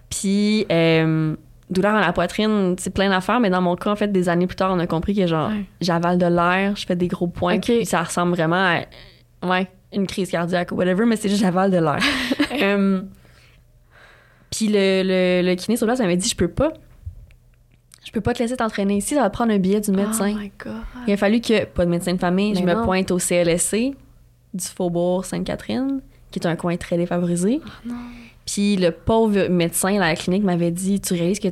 S1: Puis, euh, douleur à la poitrine, c'est plein d'affaires, mais dans mon cas, en fait, des années plus tard, on a compris que genre,
S2: Ouais.
S1: j'avale de l'air, je fais des gros points,
S2: Ok.
S1: puis ça ressemble vraiment à
S2: Ouais.
S1: une crise cardiaque ou whatever, mais c'est juste j'avale de l'air. Euh, puis le, le, le kiné sur place m'avait dit, je peux pas. Je peux pas te laisser t'entraîner ici, ça va prendre un billet du médecin.
S2: Oh my God.
S1: Il a fallu que, pas de médecin de famille, je
S2: Mais
S1: me pointe au CLSC du Faubourg Sainte-Catherine, qui est un coin très défavorisé.
S2: Non.
S1: Puis le pauvre médecin à la clinique m'avait dit Tu réalises que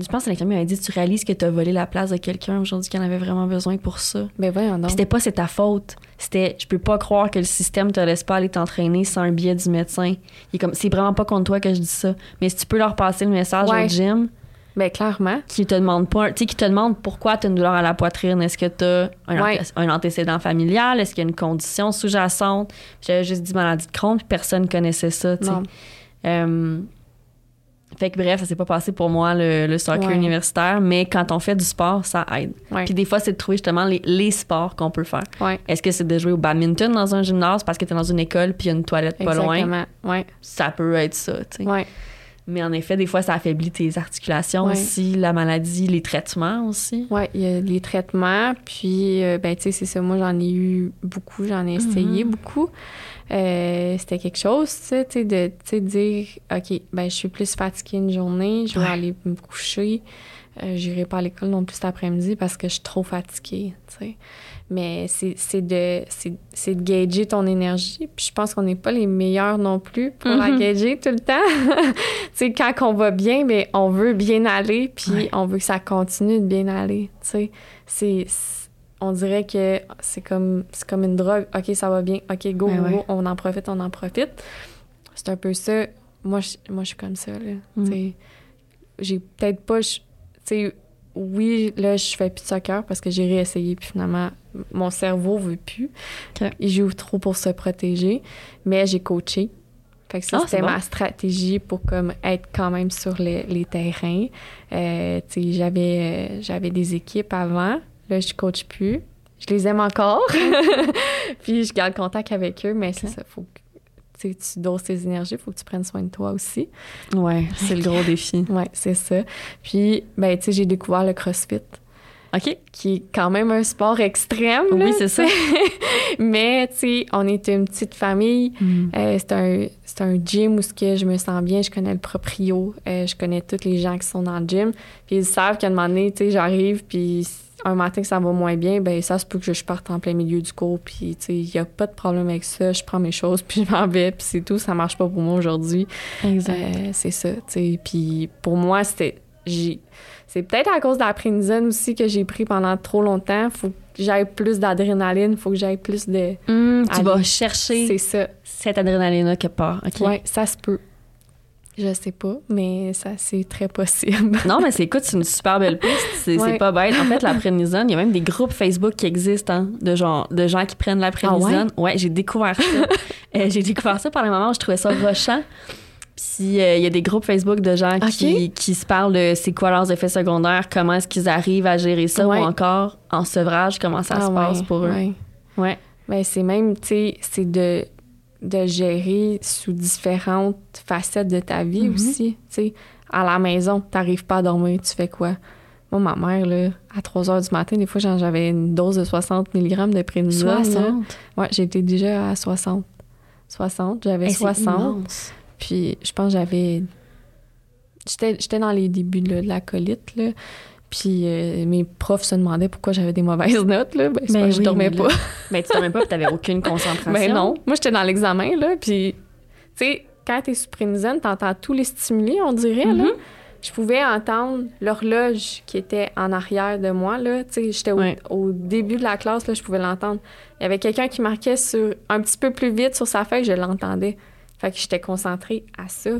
S1: Je pense que l'infirmière m'avait dit Tu réalises que tu as volé la place de quelqu'un aujourd'hui qui en avait vraiment besoin pour ça.
S2: Ben voyons donc.
S1: c'était pas c'est ta faute. C'était je peux pas croire que le système te laisse pas aller t'entraîner sans un billet du médecin. Il est comme c'est vraiment pas contre toi que je dis ça. Mais si tu peux leur passer le message
S2: Ouais.
S1: au gym
S2: Ben clairement.
S1: qui te demande pas, tu sais qui te demande pourquoi tu as une douleur à la poitrine, est-ce que tu as un,
S2: Ouais.
S1: anté- un antécédent familial, est-ce qu'il y a une condition sous-jacente? J'avais juste dit maladie de Crohn, puis personne connaissait ça, tu sais.
S2: Non.
S1: Euh, fait que bref, ça s'est pas passé pour moi le, le soccer
S2: Ouais.
S1: universitaire, mais quand on fait du sport, ça aide.
S2: Ouais.
S1: Puis des fois, c'est de trouver justement les, les sports qu'on peut faire.
S2: Ouais.
S1: Est-ce que c'est de jouer au badminton dans un gymnase parce que tu es dans une école puis il y a une toilette pas loin?
S2: Exactement. Ouais.
S1: Ça peut être ça, tu sais. Mais en effet, des fois, ça affaiblit tes articulations
S2: Ouais.
S1: aussi, la maladie, les traitements aussi.
S2: Ouais, il y a les traitements, puis euh, ben tu sais c'est ça moi j'en ai eu beaucoup, j'en ai essayé
S1: Mhm.
S2: beaucoup. Euh, c'était quelque chose, tu sais, de dire OK, ben je suis plus fatiguée une journée, je vais
S1: Ouais.
S2: aller me coucher. Euh, j'irai pas à l'école non plus cet après-midi parce que je suis trop fatiguée, tu sais. Mais c'est de de gager ton énergie, puis je pense qu'on n'est pas les meilleurs non plus pour la
S1: Mhm.
S2: gager tout le temps. tu quand on va bien, mais on veut bien aller, puis
S1: Ouais.
S2: on veut que ça continue de bien aller, tu sais. On dirait que c'est comme comme une drogue. OK, ça va bien. OK, go,
S1: Ouais,
S2: go,
S1: ouais.
S2: on en profite, on en profite. C'est un peu ça. Moi, je, moi, je suis comme ça, là.
S1: Mm.
S2: Sais, J'ai peut-être pas... Tu sais, oui, là, je fais plus de soccer parce que j'ai réessayé, puis finalement, mon cerveau veut plus. Il joue trop pour se protéger. Mais j'ai coaché. Fait que ça,
S1: Ah, c'est
S2: c'était
S1: bon.
S2: ma stratégie pour comme être quand même sur les, les terrains. Euh, j'avais, euh, j'avais des équipes avant. Là, je coach plus. Je les aime encore. Puis je garde contact avec eux, mais c'est ça. Faut que tu doses tes énergies, faut que tu prennes soin de toi aussi.
S1: Ouais, c'est le gros défi.
S2: Ouais, c'est ça. Puis, ben, tu sais, j'ai découvert le CrossFit,
S1: OK?
S2: qui est quand même un sport extrême. là,
S1: Oui, c'est ça.
S2: mais, tu sais, on est une petite famille.
S1: Mm.
S2: Euh, c'est un, c'est un gym où ce que je me sens bien, je connais le proprio, euh, je connais tous les gens qui sont dans le gym. Puis ils savent qu'à un moment donné, tu sais, j'arrive, puis un matin que ça va moins bien, ben ça se peut que je parte en plein milieu du cours, puis tu sais, il n'y a pas de problème avec ça. Je prends mes choses, puis je m'en vais, puis c'est tout. Ça marche pas pour moi aujourd'hui.
S1: Exact.
S2: Euh, c'est ça, tu sais. Puis pour moi, c'était... j'ai- C'est peut-être à cause de la prénisone aussi que j'ai pris pendant trop longtemps. Faut que j'aille plus d'adrénaline, faut que j'aille plus de...
S1: Mm, tu vas chercher
S2: C'est ça.
S1: cette adrénaline-là quelque part. OK?
S2: Ouais, ça se peut. Je sais pas, mais ça c'est très possible.
S1: Non, mais c'est écoute, c'est une super belle piste. C'est c'est
S2: Ouais.
S1: pas bête. En fait, la prénisone, il y a même des groupes Facebook qui existent hein, de, genre, de gens qui prennent la prénisone. ouais? j'ai découvert ça. Euh, j'ai découvert ça par les moments où je trouvais ça rochant. Puis euh, il y a des groupes Facebook de gens qui, qui se parlent de c'est quoi leurs effets secondaires, comment est-ce qu'ils arrivent à gérer ça
S2: Ouais.
S1: ou encore en sevrage, comment ça
S2: Ah
S1: se passe
S2: ouais,
S1: pour eux.
S2: ouais.
S1: Ouais.
S2: Ben, c'est même, tu sais, c'est de, de gérer sous différentes facettes de ta vie
S1: Mhm.
S2: aussi. Tu sais, à la maison, t'arrives pas à dormir, tu fais quoi? Moi, ma mère, là, à 3 heures du matin, des fois, j'avais une dose de 60 mg de prénisone. là.
S1: 60.
S2: Ouais, j'étais déjà à 60. 60, j'avais
S1: Hey, c'est
S2: 60.
S1: immense.
S2: Puis je pense que j'avais. J'étais dans les débuts là, de la colite, là. Puis euh, mes profs se demandaient pourquoi j'avais des mauvaises notes, là. Ben,
S1: Ben
S2: je dormais
S1: mais
S2: pas.
S1: Ben, tu dormais pas, puis t'avais aucune concentration.
S2: Ben non. Moi, j'étais dans l'examen, là. Puis, tu sais, quand t'es sous prénisone, t'entends tous les stimuli, on dirait, là.
S1: Mhm.
S2: Je pouvais entendre l'horloge qui était en arrière de moi, là. Tu sais, j'étais au,
S1: Ouais.
S2: au début de la classe, là, je pouvais l'entendre. Il y avait quelqu'un qui marquait sur un petit peu plus vite sur sa feuille, je l'entendais. Fait que j'étais concentrée à ça.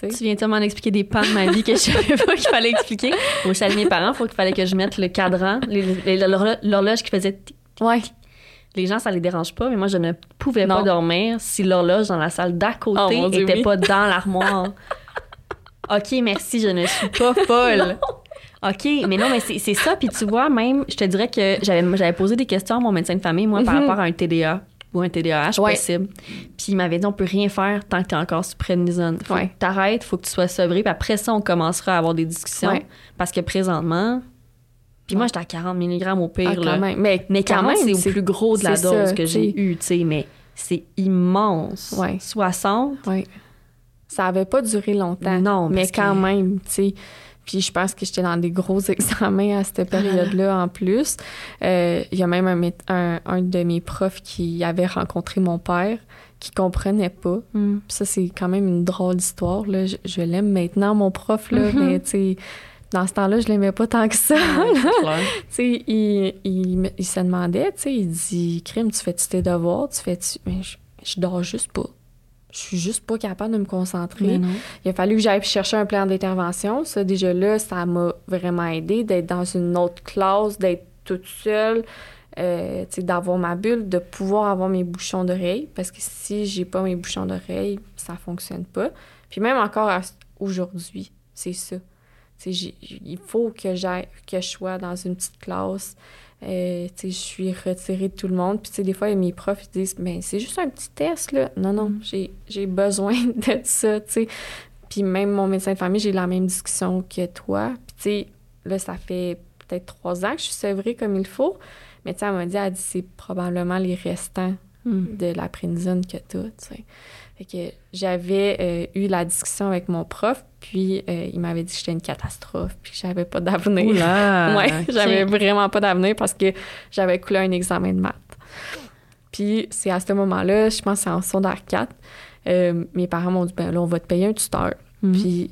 S2: tu
S1: viens tellement d'expliquer des pans de ma vie que je savais pas qu'il fallait expliquer. Au chalet de mes parents, il faut qu'il fallait que je mette le cadran, l'horloge qui faisait tic.
S2: Ouais.
S1: Les gens, ça les dérange pas, mais moi, je ne pouvais pas dormir si l'horloge dans la salle d'à côté
S2: Oh, mon Dieu,
S1: était
S2: oui.
S1: pas dans l'armoire. OK, merci, je ne suis pas folle. OK, mais non, mais c'est ça. Puis tu vois, même, je te dirais que j'avais j'avais posé des questions à mon médecin de famille, moi, par
S2: Mhm.
S1: rapport à un TDA ou un TDAH
S2: Ouais.
S1: possible. Puis il m'avait dit, on peut rien faire tant que tu es encore sous prénisone. Faut
S2: Ouais.
S1: que t'arrêtes, faut que tu sois sevré. Puis après ça, on commencera à avoir des discussions.
S2: Ouais.
S1: Parce que présentement... Puis moi, j'étais à 40 mg au pire,
S2: Ah,
S1: là.
S2: même. Mais,
S1: Mais
S2: quand
S1: 40,
S2: même,
S1: c'est au plus gros de la dose
S2: ça,
S1: que j'ai eu, tu sais, mais c'est immense.
S2: Ouais.
S1: 60,
S2: Ouais. Ça avait pas duré longtemps.
S1: Non,
S2: mais quand
S1: que-
S2: même, tu sais. Puis je pense que j'étais dans des gros examens à cette période-là en plus. Euh, Il y a même un, un, un de mes profs qui avait rencontré mon père qui comprenait pas. Puis ça, c'est quand même une drôle d'histoire. Là. Je, je l'aime maintenant, mon prof, là,
S1: Mhm.
S2: mais tu sais, dans ce temps-là, je l'aimais pas tant que ça.
S1: Ouais,
S2: tu il, il, il se demandait, tu sais, il dit Crime, tu fais-tu tes devoirs? Tu fais-tu. Mais je, je dors juste pas. Je suis juste pas capable de me concentrer. Il a fallu que j'aille chercher un plan d'intervention. Ça, déjà là, ça m'a vraiment aidé d'être dans une autre classe, d'être toute seule, euh, d'avoir ma bulle, de pouvoir avoir mes bouchons d'oreille. Parce que si j'ai pas mes bouchons d'oreille, ça fonctionne pas. Puis même encore aujourd'hui, c'est ça. Il faut que j'aille, que je sois dans une petite classe. Euh, je suis retirée de tout le monde. Puis, des fois, mes profs ils disent, mais c'est juste un petit test, là. Non, non,
S1: Mm.
S2: j'ai, besoin de ça, tu. Puis, même mon médecin de famille, j'ai la même discussion que toi. Puis, là, ça fait peut-être trois ans que je suis sevrée comme il faut. Mais, tu sais, elle m'a dit, dit, c'est probablement les restants
S1: Hmm.
S2: de la prénisone que tu sais. Fait que j'avais euh, eu la discussion avec mon prof, puis euh, il m'avait dit que j'étais une catastrophe, puis que j'avais pas d'avenir. Ouais, j'avais vraiment pas d'avenir parce que j'avais coulé un examen de maths. Puis c'est à ce moment-là, je pense que c'est en secondaire 4, euh, mes parents m'ont dit, ben là, on va te payer un tuteur.
S1: Mhm.
S2: Puis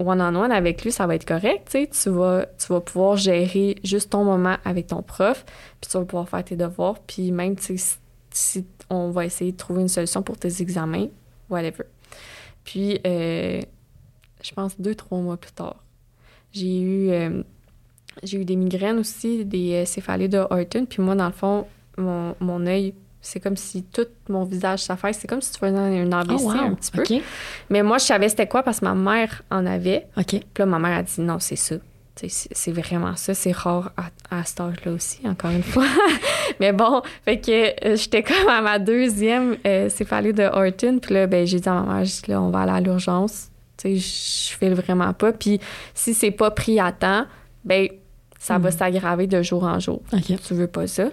S2: one-on-one avec lui, ça va être correct, tu vas, tu vas pouvoir gérer juste ton moment avec ton prof, puis tu vas pouvoir faire tes devoirs, puis même, tu sais, si, si on va essayer de trouver une solution pour tes examens, whatever. Puis, euh, je pense deux, trois mois plus tard, j'ai eu, euh, j'ai eu des migraines aussi, des euh, céphalées de Horton, puis moi, dans le fond, mon, mon œil, c'est comme si tout mon visage s'affaisse. C'est comme si tu faisais un AVC
S1: Oh, wow.
S2: un petit peu. Mais moi, je savais c'était quoi parce que ma mère en avait.
S1: OK.
S2: Puis là, ma mère a dit non, c'est ça. C'est vraiment ça. C'est rare à, à cet âge-là aussi, encore une fois. Mais bon, fait que euh, j'étais comme à ma deuxième euh, céphalée de Horton. Puis là, ben, j'ai dit à ma mère, dit, là, on va aller à l'urgence. Tu sais, je vraiment pas. Puis si c'est pas pris à temps, ben, ça va
S1: Mhm.
S2: s'aggraver de jour en jour.
S1: OK.
S2: Tu veux pas ça.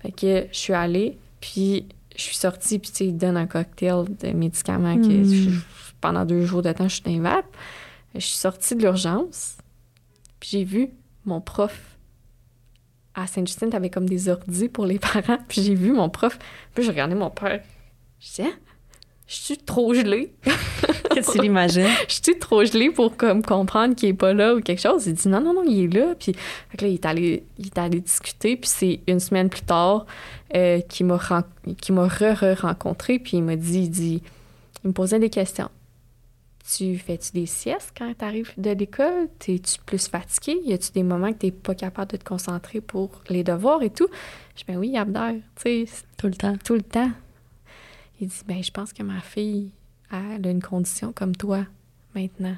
S2: Fait que je suis allée, puis je suis sortie, puis tu sais, ils donnent un cocktail de médicaments que je- pendant deux jours de temps, je suis dans les vapes. Je suis sortie de l'urgence, puis j'ai vu mon prof à Sainte-Justine, t'avais comme des ordis pour les parents, puis j'ai vu mon prof, puis j'ai regardé mon père. Je disais, Hein? je suis trop gelée.
S1: Qu'est-ce que tu l'imagines?
S2: Je suis trop gelée pour comme comprendre qu'il est pas là ou quelque chose. Il dit non, non, non, il est là. Puis fait que là, il est allé, il est allé discuter. Puis c'est une semaine plus tard euh, qu'il m'a ren- m'a re-rencontré. Puis il m'a dit, il dit, il me posait des questions. Tu fais-tu des siestes quand tu arrives de l'école? T'es-tu plus fatigué? Y a-tu des moments que t'es pas capable de te concentrer pour les devoirs et tout? Je dis, ben oui, Abder, tu sais,
S1: Tout le temps.
S2: tout le temps. Il dit, ben, je pense que ma fille, elle a une condition comme toi, maintenant.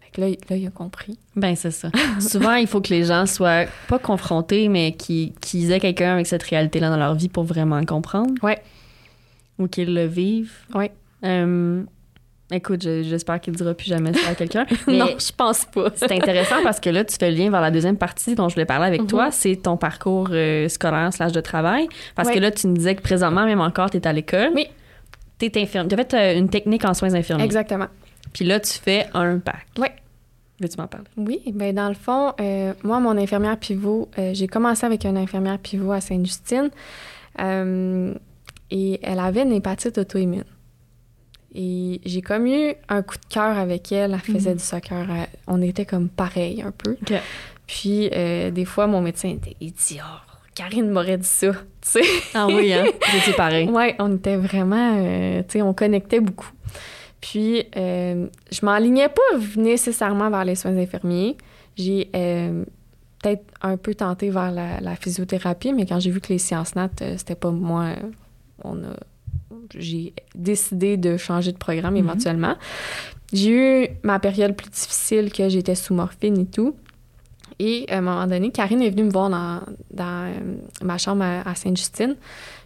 S2: Fait que là, il- là il a compris.
S1: Ben, c'est ça. Souvent, il faut que les gens soient pas confrontés, mais qu'ils qu'ils aient quelqu'un avec cette réalité-là dans leur vie pour vraiment comprendre.
S2: Ouais.
S1: Ou qu'ils le vivent.
S2: Ouais.
S1: Euh, écoute, je- j'espère qu'il ne dira plus jamais ça à quelqu'un.
S2: Non, je pense pas.
S1: c'est intéressant parce que là, tu fais le lien vers la deuxième partie dont je voulais parler avec
S2: Mhm.
S1: toi. C'est ton parcours euh, scolaire slash de travail. Parce
S2: Ouais.
S1: que là, tu me disais que présentement, même encore, tu es à l'école.
S2: Oui.
S1: Tu es infirmière. Tu as fait euh, une technique en soins infirmiers.
S2: Exactement.
S1: Puis là, tu fais un bac.
S2: Ouais.
S1: Veux-tu m'en parler?
S2: Oui, ben dans le fond, euh, moi, mon infirmière pivot, euh, j'ai commencé avec une infirmière pivot à Sainte-Justine et elle avait une hépatite auto-immune. Et j'ai comme eu un coup de cœur avec elle. Elle faisait
S1: Mhm.
S2: du soccer. elle- on était comme pareil un peu. Puis, euh, des fois, mon médecin était, il dit Oh, Karine m'aurait dit ça. Tu sais?
S1: Ah oui, hein? C'est pareil.
S2: Ouais, on était vraiment. euh, tu sais, on connectait beaucoup. Puis, euh, je m'enlignais pas nécessairement vers les soins infirmiers. J'ai euh, peut-être un peu tenté vers la, la physiothérapie, mais quand j'ai vu que les sciences nat, euh, c'était pas moi, euh, on a. J'ai décidé de changer de programme
S1: Mhm.
S2: éventuellement. J'ai eu ma période plus difficile que j'étais sous morphine et tout. Et à un moment donné, Karine est venue me voir dans, dans euh, ma chambre à, à Sainte-Justine.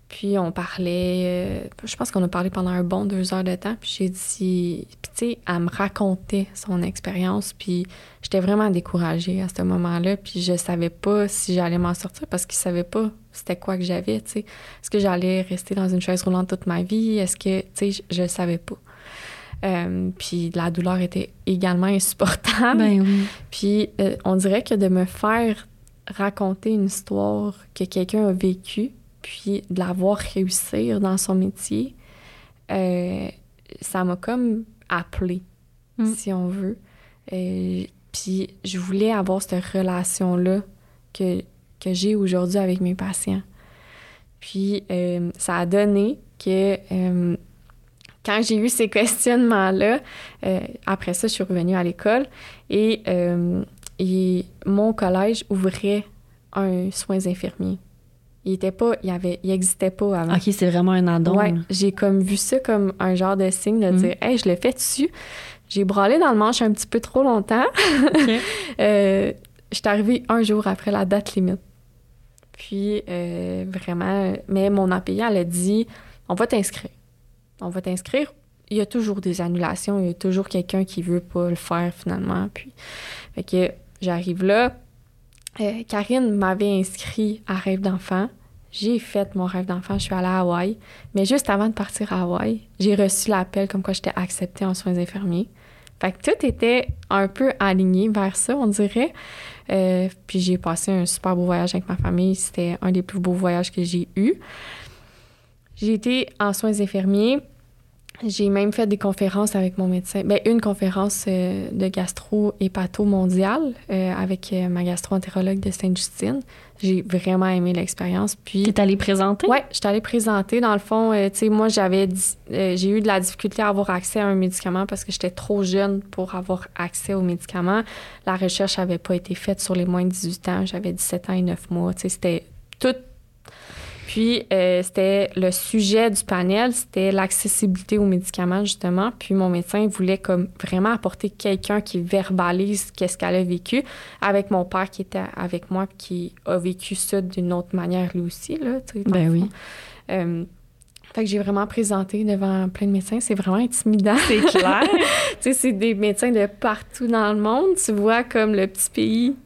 S2: Puis on parlait, euh, je pense qu'on a parlé pendant un bon deux heures de temps. Puis j'ai dit, puis tu sais, elle me racontait son expérience. Puis j'étais vraiment découragée à ce moment-là. Puis je savais pas si j'allais m'en sortir parce qu'ils savaient pas c'était quoi que j'avais, tu sais. Est-ce que j'allais rester dans une chaise roulante toute ma vie? Est-ce que, tu sais, je, je savais pas. Euh, puis la douleur était également insupportable.
S1: Ben oui.
S2: Puis euh, on dirait que de me faire raconter une histoire que quelqu'un a vécue, puis de la voir réussir dans son métier, euh, ça m'a comme appelé,
S1: Mm.
S2: si on veut. Euh, puis je voulais avoir cette relation-là que, que j'ai aujourd'hui avec mes patients. Puis euh, ça a donné que quand j'ai eu ces questionnements-là, après ça, je suis revenue à l'école et, et mon collège ouvrait un soins infirmiers. Il était pas, il avait, il existait pas avant.
S1: Ok, c'est vraiment un addon.
S2: Ouais, j'ai comme vu ça comme un genre de signe de dire, hey, je le fais dessus. J'ai brûlé dans le manche un petit peu trop longtemps. Okay. euh, J'étais arrivée un jour après la date limite. Puis, euh, vraiment, mais mon employé, elle a dit on va t'inscrire. On va t'inscrire. Il y a toujours des annulations, il y a toujours quelqu'un qui veut pas le faire finalement. Puis, fait que j'arrive là. Euh, Karine m'avait inscrit à Rêve d'enfant. J'ai fait mon rêve d'enfant, je suis allée à Hawaï. Mais juste avant de partir à Hawaï, j'ai reçu l'appel comme quoi j'étais acceptée en soins infirmiers. Fait que tout était un peu aligné vers ça, on dirait. Euh, puis j'ai passé un super beau voyage avec ma famille. C'était un des plus beaux voyages que j'ai eu. J'ai été en soins infirmiers. J'ai même fait des conférences avec mon médecin. Bien, une conférence euh, de gastro-hépato mondiale euh, avec euh, ma gastro-entérologue de Sainte-Justine. J'ai vraiment aimé l'expérience. Puis.
S1: T'es allée présenter?
S2: Oui, je suis allée présenter. Dans le fond, tu sais, moi, j'avais. j'ai eu de la difficulté à avoir accès à un médicament parce que j'étais trop jeune pour avoir accès aux médicaments. La recherche n'avait pas été faite sur les moins de 18 ans. J'avais 17 ans et 9 mois. Tu sais, c'était tout puis, euh, c'était le sujet du panel, c'était l'accessibilité aux médicaments, justement. Puis, mon médecin voulait comme vraiment apporter quelqu'un qui verbalise qu'est-ce qu'elle a vécu, avec mon père qui était avec moi, qui a vécu ça d'une autre manière lui aussi, là,
S1: tu sais. Ben oui.
S2: Euh, fait que j'ai vraiment présenté devant plein de médecins. C'est vraiment intimidant.
S1: C'est clair.
S2: tu sais, c'est des médecins de partout dans le monde. Tu vois comme le petit pays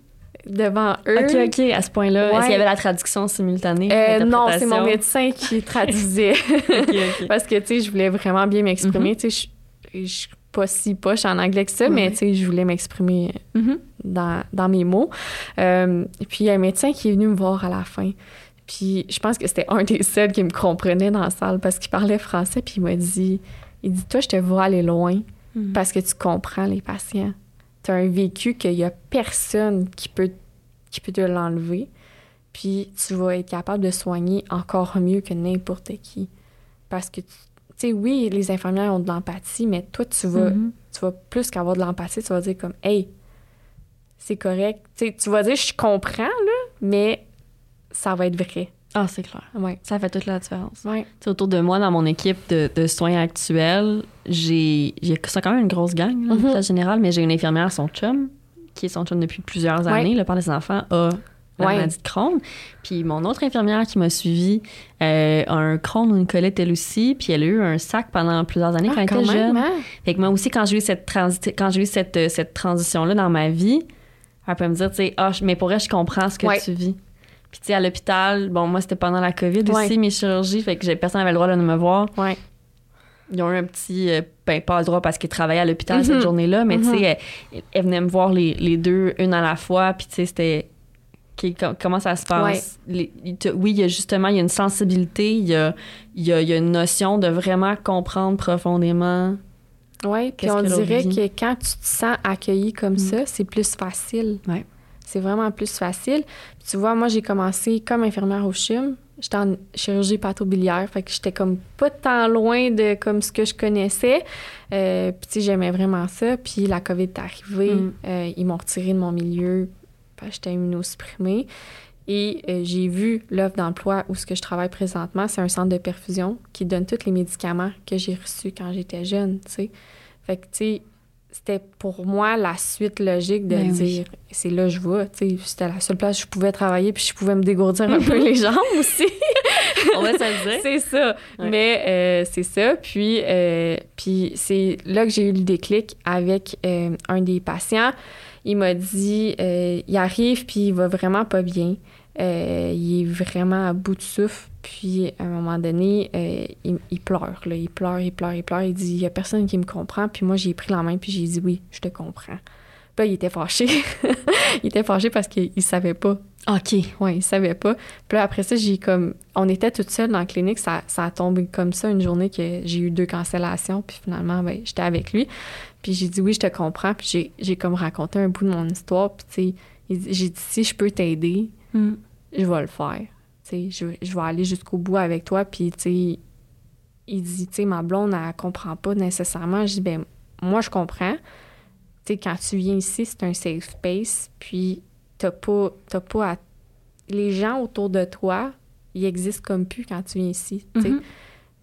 S2: devant eux.
S1: OK, OK, à ce point-là. Est-ce qu'il y avait la traduction simultanée?
S2: Euh, non, c'est mon médecin qui traduisait. Parce que, tu sais, je voulais vraiment bien m'exprimer. Mm-hmm. Tu sais, je suis pas si poche en anglais que ça, mais, tu sais, je voulais m'exprimer mm-hmm. dans, dans, mes mots. Euh, puis, il y a un médecin qui est venu me voir à la fin. Puis, je pense que c'était un des seuls qui me comprenait dans la salle parce qu'il parlait français. Puis, il m'a dit, il dit, toi, je te vois aller loin mm-hmm. parce que tu comprends les patients tu as un vécu qu'il n'y a personne qui peut, qui peut te l'enlever. Puis tu vas être capable de soigner encore mieux que n'importe qui. Parce que, tu sais, oui, les infirmières ont de l'empathie, mais toi, tu vas, mm-hmm. tu vas plus qu'avoir de l'empathie, tu vas dire comme, hey, c'est correct. tu vas dire, je comprends, là, mais ça va être vrai.
S1: Ah, c'est clair.
S2: Ouais.
S1: Ça fait toute la différence.
S2: Ouais.
S1: autour de moi, dans mon équipe de, de soins actuels, j'ai, c'est quand même une grosse gang, en mm-hmm. général, mais j'ai une infirmière, son chum, qui est son chum depuis plusieurs années, le père des enfants, a la maladie de Crohn. Puis mon autre infirmière qui m'a suivi euh, a un Crohn ou une colette elle aussi, puis elle a eu un sac pendant plusieurs années ah, quand, elle était jeune. Hein? Fait que moi aussi, quand j'ai eu cette, quand j'ai eu cette, euh, cette transition-là dans ma vie, elle peut me dire, tu sais, ah, mais pour elle, je comprends ce que tu vis. Puis, tu sais, à l'hôpital, bon, moi, c'était pendant la COVID aussi, mes chirurgies, fait que personne n'avait le droit de me voir.
S2: Ouais.
S1: Ils ont eu un petit. Euh, ben, pas le droit parce qu'ils travaillaient à l'hôpital cette mhm. journée-là, mais tu sais, mhm. elle, venait me voir les, les, deux, une à la fois, puis tu sais, c'était. comment ça se passe? oui, il y a justement, il y a une sensibilité, il y a, il y a, il y a une notion de vraiment comprendre profondément.
S2: Oui, puis on dirait que quand tu te sens accueilli comme mm. ça, c'est plus facile.
S1: Ouais.
S2: C'est vraiment plus facile. tu vois, moi, j'ai commencé comme infirmière au CHUM. J'étais en chirurgie pathobiliaire, fait que j'étais comme pas tant loin de comme ce que je connaissais. Euh, puis tu sais, j'aimais vraiment ça. Puis la COVID est arrivée, mm. euh, ils m'ont retiré de mon milieu, j'étais immunosupprimée. Et euh, j'ai vu l'offre d'emploi où ce que je travaille présentement, c'est un centre de perfusion qui donne tous les médicaments que j'ai reçus quand j'étais jeune, tu sais. Fait que, tu sais, c'était pour moi la suite logique de ben dire c'est là que je vais. C'était la seule place où je pouvais travailler puis je pouvais me dégourdir un peu les jambes aussi.
S1: On va se le dire.
S2: c'est ça. Mais euh, c'est ça. Puis, euh, puis c'est là que j'ai eu le déclic avec euh, un des patients. Il m'a dit il arrive puis il va vraiment pas bien. Il est vraiment à bout de souffle. Puis, à un moment donné, euh, il, pleure, là. Il pleure, il pleure, il pleure. Il dit, il n'y a personne qui me comprend. Puis moi, j'ai pris la main, puis j'ai dit, oui, je te comprends. Puis là, il était fâché. il était fâché parce qu'il savait pas.
S1: OK.
S2: Ouais, il savait pas. Puis là, après ça, j'ai comme... On était toutes seules dans la clinique. Ça, ça a tombé comme ça une journée que j'ai eu deux cancellations. Puis finalement, ben, j'étais avec lui. Puis j'ai dit, oui, je te comprends. Puis j'ai, comme raconté un bout de mon histoire. Puis tu sais, il- j'ai dit, si je peux t'aider,
S1: Mm.
S2: Je vais le faire. Tu sais, je, je vais aller jusqu'au bout avec toi. Puis, tu sais, il dit, tu sais, ma blonde, elle comprend pas nécessairement. Je dis, ben, moi, je comprends. Tu sais, quand tu viens ici, c'est un safe space. Puis, t'as pas, t'as pas à... Les gens autour de toi, ils existent comme plus quand tu viens ici. Tu sais,
S1: Mhm.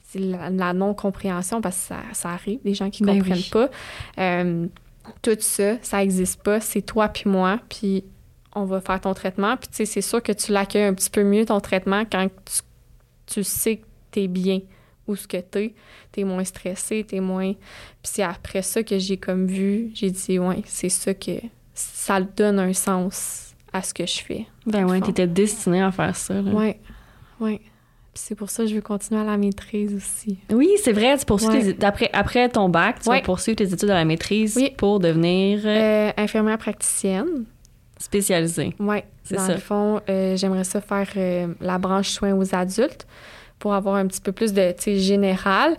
S2: c'est la, la non-compréhension parce que ça, ça arrive, des gens qui
S1: Ben
S2: comprennent
S1: oui.
S2: pas. Euh, tout ça, ça existe pas. C'est toi puis moi, puis on va faire ton traitement. Puis tu sais, c'est sûr que tu l'accueilles un petit peu mieux, ton traitement, quand tu, tu sais que t'es bien où ce que t'es. T'es moins stressé, t'es moins... Puis c'est après ça que j'ai comme vu, j'ai dit, ouais, c'est ça que... Ça donne un sens à ce que je fais.
S1: Ben ouais, t'étais destinée à faire ça. là.
S2: Ouais, ouais. Puis c'est pour ça que je veux continuer à la maîtrise aussi.
S1: Oui, c'est vrai. Tu poursuis
S2: Ouais.
S1: tes- après, après ton bac, tu
S2: Ouais.
S1: vas poursuivre tes études à la maîtrise
S2: Oui.
S1: pour devenir euh,
S2: Euh, infirmière praticienne.
S1: Spécialisée.
S2: Oui,
S1: C'est
S2: dans
S1: ça.
S2: le fond, euh, j'aimerais ça faire euh, la branche soins aux adultes pour avoir un petit peu plus de, tu sais, général,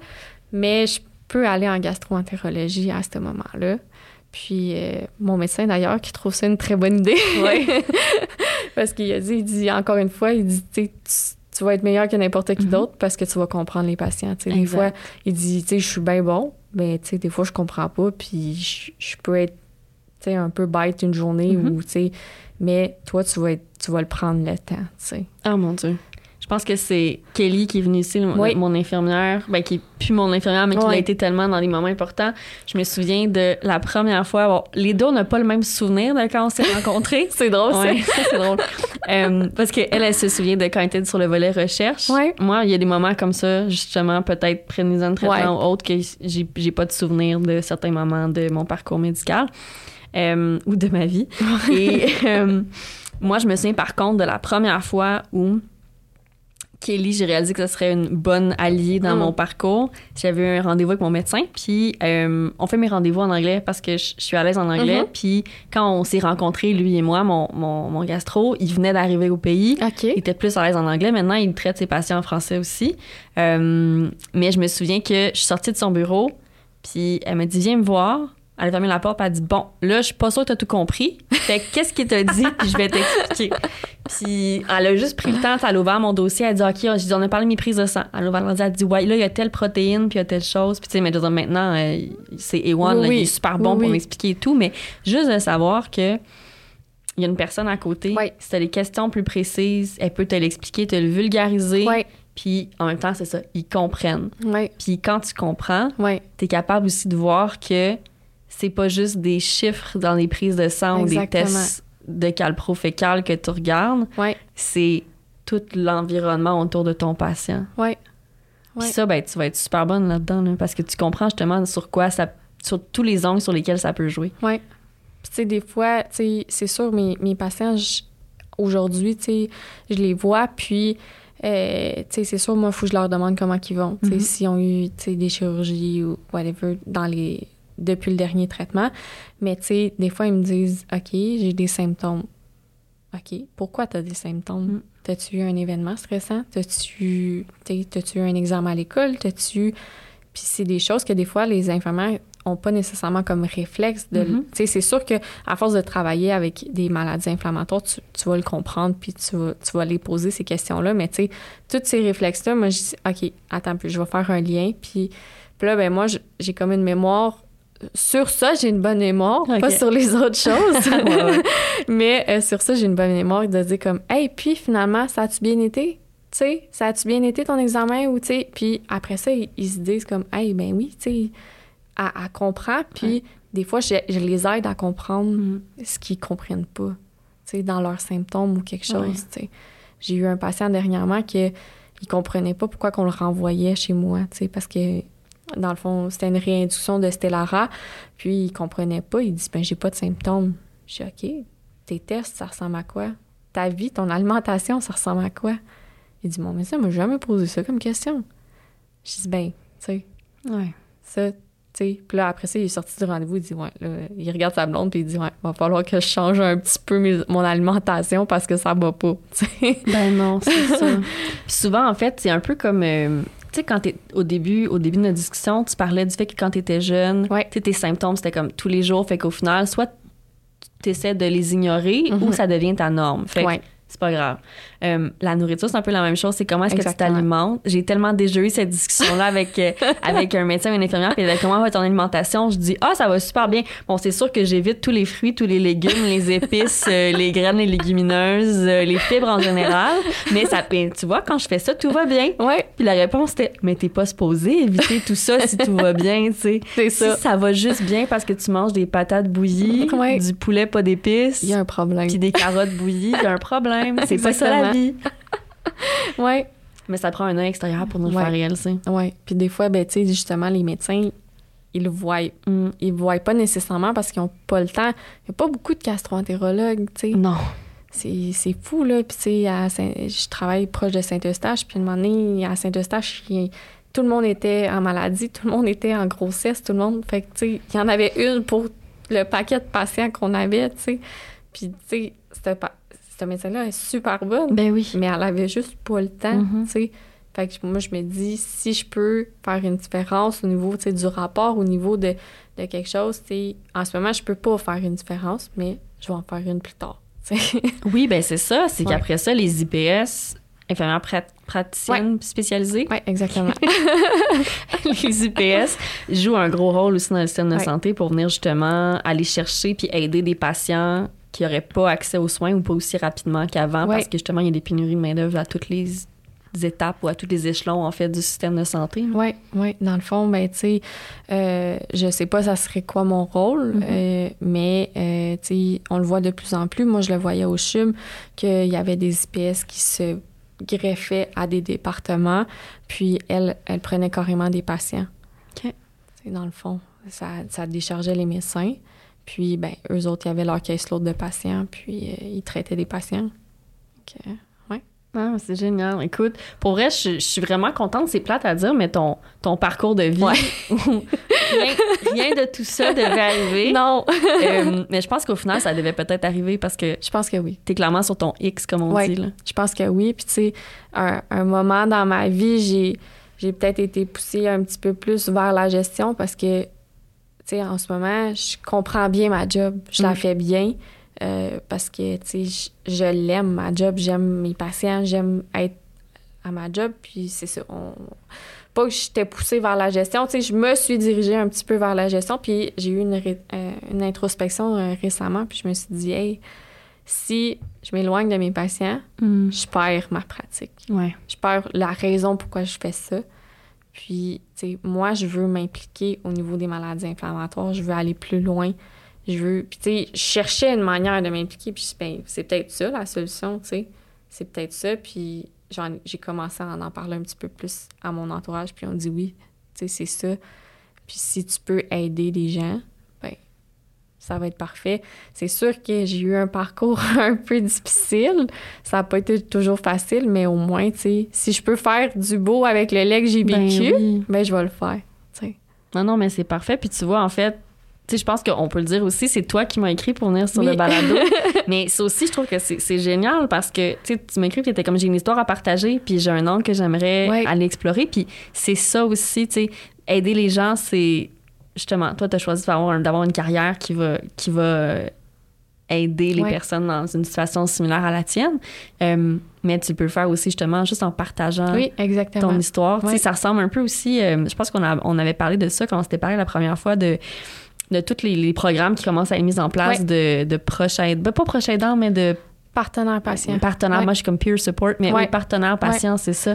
S2: mais je peux aller en gastroentérologie à ce moment-là. Puis euh, mon médecin d'ailleurs qui trouve ça une très bonne idée.
S1: Ouais.
S2: parce qu'il a dit, il dit encore une fois, il dit, tu tu- vas être meilleur que n'importe qui
S1: Mhm.
S2: d'autre parce que tu vas comprendre les patients. Des fois, il dit, tu sais, je suis bien bon, mais tu sais, des fois, je comprends pas, puis je, peux être, sais, un peu bête une journée
S1: Mhm.
S2: ou, tu sais, mais toi, tu vas, être, tu vas le prendre le temps, tu sais.
S1: Oh mon Dieu. Je pense que c'est Kelly qui est venue ici,
S2: Oui.
S1: mon infirmière, ben, qui est plus mon infirmière, mais qui
S2: Oui.
S1: l'a été tellement dans des moments importants. Je me souviens de la première fois. Bon, les deux, on n'a pas le même souvenir de quand on s'est rencontrés.
S2: C'est drôle,
S1: Ouais, ça, c'est drôle. Euh, parce qu'elle, elle se souvient de quand elle était sur le volet recherche.
S2: Ouais.
S1: Moi, il y a des moments comme ça, justement, peut-être prénisant traitement
S2: Ouais.
S1: ou autre, que j'ai, j'ai pas de souvenir de certains moments de mon parcours médical euh, ou de ma vie. Et euh, moi, je me souviens par contre de la première fois où Kelly, j'ai réalisé que ce serait une bonne alliée dans
S2: Mm.
S1: mon parcours. J'avais eu un rendez-vous avec mon médecin, puis euh, on fait mes rendez-vous en anglais parce que je, je suis à l'aise en anglais.
S2: Mhm.
S1: Puis quand on s'est rencontrés, lui et moi, mon, mon, mon gastro, il venait d'arriver au pays. Il était plus à l'aise en anglais. Maintenant, il traite ses patients en français aussi. Euh, mais je me souviens que je suis sortie de son bureau, puis elle m'a dit Viens me voir. Elle a fermé la porte, elle a dit Bon, là, je suis pas sûre que tu as tout compris. Fait que qu'est-ce qu'il t'a dit, puis je vais t'expliquer. Puis elle a juste pris le temps, elle a ouvert mon dossier, elle a dit OK, On a parlé de mes prises de sang. Elle a ouvert le dossier, elle a dit Ouais, là, il y a telle protéine, puis il y a telle chose. Puis tu sais, mais maintenant, euh, c'est A1,
S2: Oui,
S1: là, il est super bon
S2: Oui,
S1: pour
S2: oui.
S1: m'expliquer tout. Mais juste de savoir que il y a une personne à côté. Si tu as des questions plus précises, elle peut te l'expliquer, te le vulgariser. Puis en même temps, c'est ça, ils comprennent. Puis quand tu comprends, tu es capable aussi de voir que c'est pas juste des chiffres dans les prises de sang ou des tests de calprofécal que tu regardes,
S2: Ouais,
S1: c'est tout l'environnement autour de ton patient.
S2: Ouais.
S1: ça, ben, tu vas être super bonne là-dedans, là, parce que tu comprends justement sur quoi ça, sur tous les angles sur lesquels ça peut jouer.
S2: Ouais. Puis, tu sais, des fois, tu sais, c'est sûr, mes, mes patients, aujourd'hui, tu sais, je les vois, puis, euh, tu sais, c'est sûr, moi, il faut que je leur demande comment ils vont, sais,
S1: Mhm.
S2: s'ils ont eu, des chirurgies ou whatever dans les... depuis le dernier traitement. Mais, tu sais, des fois, ils me disent, OK, j'ai des symptômes. OK, pourquoi tu as des symptômes?
S1: Mm.
S2: T'as-tu eu un événement stressant? T'as-tu eu un examen à l'école? T'as-tu... Puis c'est des choses que des fois, les infirmières ont pas nécessairement comme réflexe de... Tu sais, c'est sûr que à force de travailler avec des maladies inflammatoires, tu, tu vas le comprendre puis tu vas, tu vas les poser ces questions-là. Mais tu sais, tous ces réflexes-là, moi, je dis, OK, attends, puis je vais faire un lien. Puis, puis là, ben moi, j'ai comme une mémoire... Sur ça, j'ai une bonne mémoire, pas sur les autres choses. Mais euh, sur ça, j'ai une bonne mémoire de dire comme, hey, puis finalement, ça a-tu bien été? Tu sais, ça a-tu bien été ton examen ou tu sais? Puis après ça, ils, ils se disent comme, hey, ben oui, tu sais, elle, elle comprend. Puis des fois, je, je les aide à comprendre
S1: Mhm.
S2: ce qu'ils comprennent pas, tu sais, dans leurs symptômes ou quelque chose,
S1: Ouais.
S2: tu sais. J'ai eu un patient dernièrement qui il comprenait pas pourquoi qu'on le renvoyait chez moi, tu sais, parce que dans le fond, c'était une réinduction de Stellara, puis il comprenait pas, il dit ben j'ai pas de symptômes. Je dis OK, tes tests, ça ressemble à quoi? Ta vie, ton alimentation, ça ressemble à quoi? Il dit mon médecin m'a jamais posé ça comme question. Je dis ben, tu sais,
S1: Ouais.
S2: ça, tu sais. Puis là, après ça, il est sorti du rendez-vous, il dit, ouais, là, il regarde sa blonde, puis il dit, ouais, va falloir que je change un petit peu mes- mon alimentation parce que ça va pas.
S1: Ben non, c'est ça. Puis souvent, en fait, c'est un peu comme. euh, tu sais, quand t'es au début, au début de notre discussion, tu parlais du fait que quand t'étais jeune,
S2: Ouais.
S1: tes symptômes, c'était comme tous les jours. Fait qu'au final, soit tu essaies de les ignorer ou ça devient ta norme. Fait que
S2: Ouais.
S1: C'est pas grave. Euh, la nourriture, c'est un peu la même chose. C'est comment est-ce que tu t'alimentes? J'ai tellement déjà eu cette discussion-là avec, euh, avec un médecin ou une infirmière. Puis comment va ton alimentation? Je dis, ah, ça va super bien. Bon, c'est sûr que j'évite tous les fruits, tous les légumes, les épices, euh, les graines, les légumineuses, euh, les fibres en général. Mais ça, ben, tu vois, quand je fais ça, tout va bien.
S2: Ouais,
S1: Puis la réponse était, mais t'es pas supposé éviter tout ça si tout va bien, tu sais.
S2: c'est
S1: Si
S2: ça.
S1: ça va juste bien parce que tu manges des patates bouillies,
S2: Ouais.
S1: du poulet pas d'épices,
S2: Il y a un problème.
S1: puis des carottes bouillies, il y a un problème. C'est pas ça la vie.
S2: Ouais,
S1: Mais ça prend un œil extérieur pour nous le
S2: Ouais.
S1: faire réaliser.
S2: ouais. Puis des fois, ben, tu sais, justement, les médecins, ils le voient.
S1: Mm.
S2: Ils le voient pas nécessairement parce qu'ils ont pas le temps. Il y a pas beaucoup de gastroentérologues, tu sais.
S1: Non.
S2: C'est fou, là. Puis, tu sais, à Saint- je travaille proche de Saint-Eustache. Puis, une année, à Saint-Eustache, tout le monde était en maladie, tout le monde était en grossesse, tout le monde. Fait que, tu sais, il y en avait une pour le paquet de patients qu'on avait, tu sais. Puis, tu sais, cette, pa- cette médecin-là est super bonne,
S1: Ben oui.
S2: mais elle avait juste pas le temps,
S1: Mhm.
S2: tu sais. Fait que moi, je me dis, si je peux faire une différence au niveau, tu sais, du rapport, au niveau de, de quelque chose, en ce moment, je peux pas faire une différence, mais je vais en faire une plus tard.
S1: Oui, ben c'est ça. C'est
S2: Ouais.
S1: qu'après ça, les IPS, infirmières prat- praticiennes spécialisées,
S2: Oui, exactement.
S1: les IPS jouent un gros rôle aussi dans le système de
S2: Ouais.
S1: santé pour venir justement aller chercher puis aider des patients qui n'auraient pas accès aux soins ou pas aussi rapidement qu'avant
S2: Ouais.
S1: parce que justement, il y a des pénuries de main-d'œuvre à toutes les étapes ou à tous les échelons en fait du système de santé.
S2: Oui, oui. Dans le fond, ben, tu sais, euh, je sais pas ça serait quoi mon rôle,
S1: Mhm.
S2: euh, mais, euh, tu sais, on le voit de plus en plus. Moi, je le voyais au CHUM, qu'il y avait des IPS qui se greffaient à des départements, puis elle, elle prenait carrément des patients.
S1: OK.
S2: C'est dans le fond, ça, ça déchargeait les médecins. Puis, ben, eux autres, ils avaient leur caseload de patients, puis euh, ils traitaient des patients. Donc, euh,
S1: Ah, c'est génial. Écoute, pour vrai, je, je suis vraiment contente. C'est plate à dire, mais ton, ton parcours de vie, rien, rien de tout ça devait arriver.
S2: non!
S1: Euh, mais je pense qu'au final, ça devait peut-être arriver parce que
S2: je pense que oui.
S1: t'es clairement sur ton X, comme on
S2: Ouais.
S1: dit. Là.
S2: Je pense que oui. Puis, tu sais, un, un moment dans ma vie, j'ai, j'ai peut-être été poussée un petit peu plus vers la gestion parce que, sais, en ce moment, je comprends bien ma job. Je la
S1: Mm.
S2: fais bien euh, parce que, tu sais, je, je l'aime, ma job. J'aime mes patients. J'aime être à ma job. Puis, c'est ça. On... Pas que j'étais poussée vers la gestion. Tu sais, je me suis dirigée un petit peu vers la gestion. Puis, j'ai eu une, ré- euh, une introspection euh, récemment. Puis, je me suis dit, hey, si je m'éloigne de mes patients, je perds ma pratique.
S1: Ouais.
S2: Je perds la raison pourquoi je fais ça. Puis, moi, je veux m'impliquer au niveau des maladies inflammatoires. Je veux aller plus loin. Je veux. Puis, tu sais, je cherchais une manière de m'impliquer. Puis, ben, c'est peut-être ça la solution, tu sais. C'est peut-être ça. Puis, j'ai commencé à en, parler un petit peu plus à mon entourage. Puis, on dit oui, tu sais, c'est ça. Puis, si tu peux aider les gens, ça va être parfait. C'est sûr que j'ai eu un parcours un peu difficile. Ça n'a pas été toujours facile, mais au moins, tu sais, si je peux faire du beau avec le lait que j'ai
S1: Ben
S2: vécu,
S1: oui.
S2: ben, je vais le faire. tu sais.
S1: Non, non, mais c'est parfait. Puis tu vois, en fait, tu sais, je pense qu'on peut le dire aussi, c'est toi qui m'as écrit pour venir sur
S2: Oui.
S1: le balado. mais ça aussi, je trouve que c'est génial parce que, tu tu m'as écrit, puis t'étais comme, j'ai une histoire à partager, puis j'ai un angle que j'aimerais aller explorer. Puis c'est ça aussi, tu sais, aider les gens, c'est justement, toi, t'as choisi d'avoir un- d'avoir une carrière qui va, qui va euh, aider les
S2: Ouais.
S1: personnes dans une situation similaire à la tienne. Euh, mais tu peux le faire aussi, justement, juste en partageant
S2: Oui, exactement.
S1: ton histoire. Tu sais,
S2: Ouais.
S1: Ça ressemble un peu aussi, euh, je pense qu'on a- on avait parlé de ça quand on s'était parlé la première fois de de tous les, les programmes qui commencent à être mis en place de, de proches aidants, ben, pas proches aidants, mais de
S2: Partenaire patient.
S1: partenaires. Moi, je suis comme peer support, mais oui, partenaire patient, c'est ça.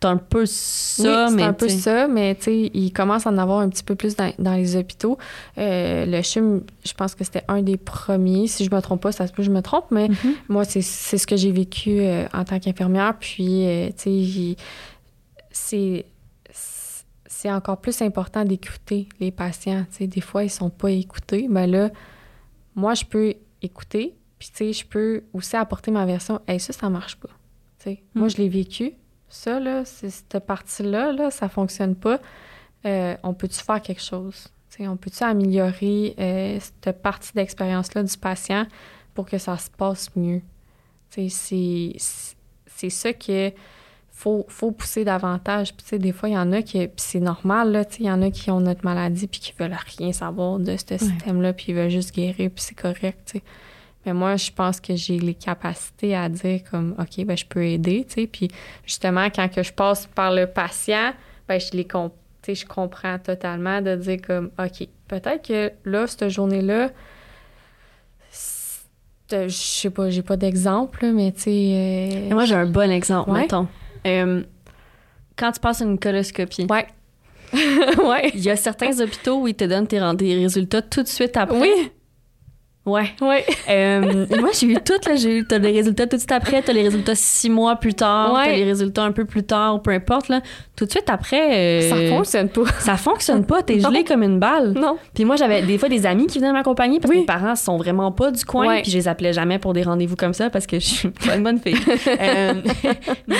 S1: C'est un peu
S2: Oui,
S1: ça,
S2: c'est
S1: mais
S2: un peu
S1: tu sais,
S2: ça, mais tu sais, il commence à en avoir un petit peu plus dans, dans les hôpitaux. Euh, le CHUM, je pense que c'était un des premiers. Si je me trompe pas, ça se peut que je me trompe, mais
S1: Mhm.
S2: moi, c'est c'est ce que j'ai vécu euh, en tant qu'infirmière. Puis, euh, tu sais, c'est c'est encore plus important d'écouter les patients. Tu sais, des fois, ils sont pas écoutés. Mais là, moi, je peux écouter, puis tu sais, je peux aussi apporter ma version. Hey, ça, ça marche pas. Tu sais, Moi,
S1: Mm.
S2: je l'ai vécu. Ça, là, c'est- cette partie-là, là, ça fonctionne pas. euh, on peut-tu faire quelque chose? T'sais, on peut-tu améliorer euh, cette partie d'expérience-là du patient pour que ça se passe mieux? C'est c'est ça que faut, faut pousser davantage. Puis, des fois, il y en a qui... C'est normal, là, il y en a qui ont notre maladie puis qui veulent rien savoir de ce système-là puis ils veulent juste guérir puis c'est correct. Mais moi, je pense que j'ai les capacités à dire comme, OK, ben je peux aider, tu sais. Puis justement, quand que je passe par le patient, ben je les comp je comprends totalement de dire comme, OK, peut-être que là, cette journée-là, je sais pas, j'ai pas d'exemple, mais tu sais... euh,
S1: Moi, j'ai un bon exemple,
S2: Ouais.
S1: mettons. Euh, quand tu passes une coloscopie,
S2: Ouais. ouais.
S1: il y a certains hôpitaux où ils te donnent tes tes résultats tout de suite après.
S2: Oui.
S1: Ouais.
S2: Ouais.
S1: Euh, moi, j'ai eu tout, là. J'ai eu, t'as les résultats tout de suite après, t'as les résultats six mois plus tard,
S2: Ouais.
S1: t'as les résultats un peu plus tard, ou peu importe, là. Tout de suite après. euh,
S2: Ça fonctionne pas.
S1: Ça fonctionne pas, t'es gelé comme une balle.
S2: Non.
S1: Puis moi, j'avais des fois des amis qui venaient m'accompagner parce que mes parents sont vraiment pas du coin.
S2: Ouais.
S1: Puis je les appelais jamais pour des rendez-vous comme ça parce que je suis pas une bonne fille. Euh, mais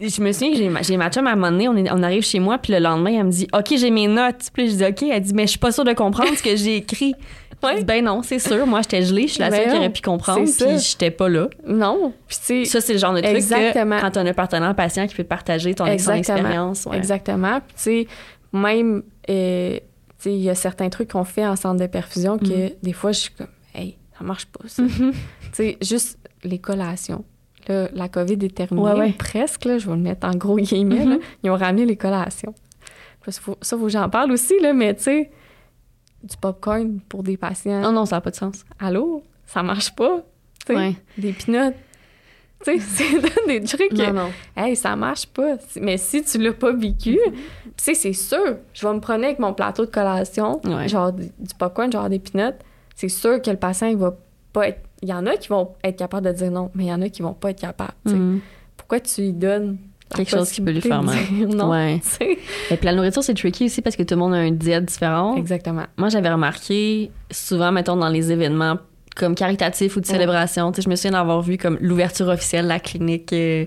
S1: je me souviens que j'ai, j'ai ma chum à un moment donné, on, est- on arrive chez moi, puis le lendemain, elle me dit OK, j'ai mes notes. Puis je dis OK. Elle dit Mais je suis pas sûre de comprendre ce que j'ai écrit.
S2: Ouais.
S1: Ben non, c'est sûr. Moi, j'étais gelée. Je suis la
S2: Ben
S1: seule qui aurait pu comprendre. Puis j'étais pas là.
S2: Non. Puis
S1: Ça, c'est le genre de truc
S2: Exactement.
S1: que quand t'as un partenaire patient qui peut partager ton, son expérience. ouais.
S2: Exactement. Puis, tu sais, même, euh, tu sais, il y a certains trucs qu'on fait en centre de perfusion que
S1: Mhm.
S2: des fois, je suis comme, hey, ça marche pas, ça.
S1: Mhm.
S2: Tu sais, juste les collations. Là, la COVID est terminée,
S1: Ouais, ouais.
S2: ou presque, là, je vais le mettre en gros guillemets, là.
S1: Mhm.
S2: Ils ont ramené les collations. Parce que faut- ça, faut que j'en parle aussi, là, mais tu sais, du popcorn pour des patients.
S1: Non, non, ça n'a pas de sens.
S2: Allô? Ça marche pas.
S1: Ouais.
S2: des pinottes. Tu sais, c'est des trucs
S1: Non, non.
S2: Hey, ça marche pas. Mais si tu l'as pas vécu,
S1: Mm-hmm.
S2: tu sais, c'est sûr, je vais me prendre avec mon plateau de collation,
S1: Ouais.
S2: genre du popcorn, genre des peanuts. C'est sûr que le patient, il va pas être. Il y en a qui vont être capables de dire non, mais il y en a qui vont pas être capables.
S1: Mhm.
S2: Pourquoi tu lui donnes
S1: Quelque chose qui peut lui faire
S2: dire non?
S1: Ouais. Et puis la nourriture, c'est tricky aussi parce que tout le monde a un diète différent.
S2: Exactement.
S1: Moi, j'avais remarqué souvent, mettons, dans les événements comme caritatifs ou de
S2: Ouais.
S1: célébration, tu sais, je me souviens d'avoir vu comme l'ouverture officielle de la clinique euh,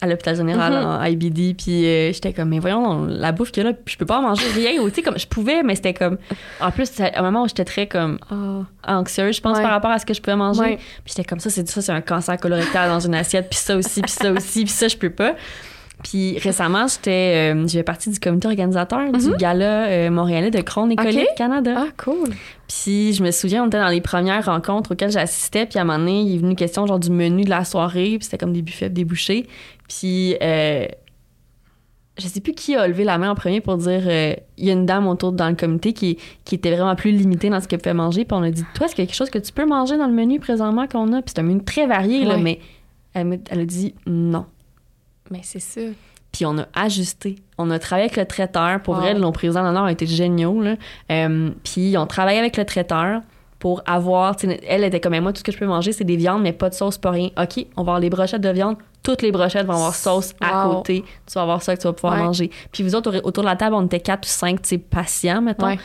S1: à l'hôpital général
S2: Mhm.
S1: en IBD, puis euh, j'étais comme, mais voyons, la bouffe qu'il y a là, puis je peux pas en manger rien, ou tu sais, comme, je pouvais, mais c'était comme, en plus, à un moment où j'étais très comme
S2: Ah.
S1: anxieuse, je pense,
S2: Ouais.
S1: par rapport à ce que je pouvais manger.
S2: Ouais.
S1: Puis j'étais comme ça, c'est ça, c'est un cancer colorectal dans une assiette, puis ça aussi, puis ça aussi, puis ça, je peux pas. Puis récemment, j'étais, euh, j'ai partie du comité organisateur du gala euh, montréalais de Crohn et
S2: Mhm. Ok.
S1: Colique Canada.
S2: Ah, cool.
S1: Puis je me souviens, on était dans les premières rencontres auxquelles j'assistais, puis à un moment donné, il est venu question genre du menu de la soirée, puis c'était comme des buffets, des bouchées. Puis euh, je sais plus qui a levé la main en premier pour dire euh, il y a une dame autour dans le comité qui, qui était vraiment plus limitée dans ce qu'elle pouvait manger, puis on a dit toi, est-ce qu'il y a quelque chose que tu peux manger dans le menu présentement qu'on a? Puis c'est un menu très varié, là, mais elle, me- elle a dit non.
S2: Mais c'est ça.
S1: Puis on a ajusté. On a travaillé avec le traiteur. Pour
S2: Wow.
S1: vrai, nos présidents d'honneur ont été géniaux. Là. Euh, puis on travaillé avec le traiteur pour avoir... Elle était comme moi, tout ce que je peux manger, c'est des viandes, mais pas de sauce, pas rien. OK, on va avoir les brochettes de viande. Toutes les brochettes vont avoir sauce à
S2: Wow.
S1: côté. Tu vas avoir ça que tu vas pouvoir
S2: Ouais.
S1: manger. Puis vous autres, autour de la table, on était quatre ou cinq patients, mettons.
S2: Ouais.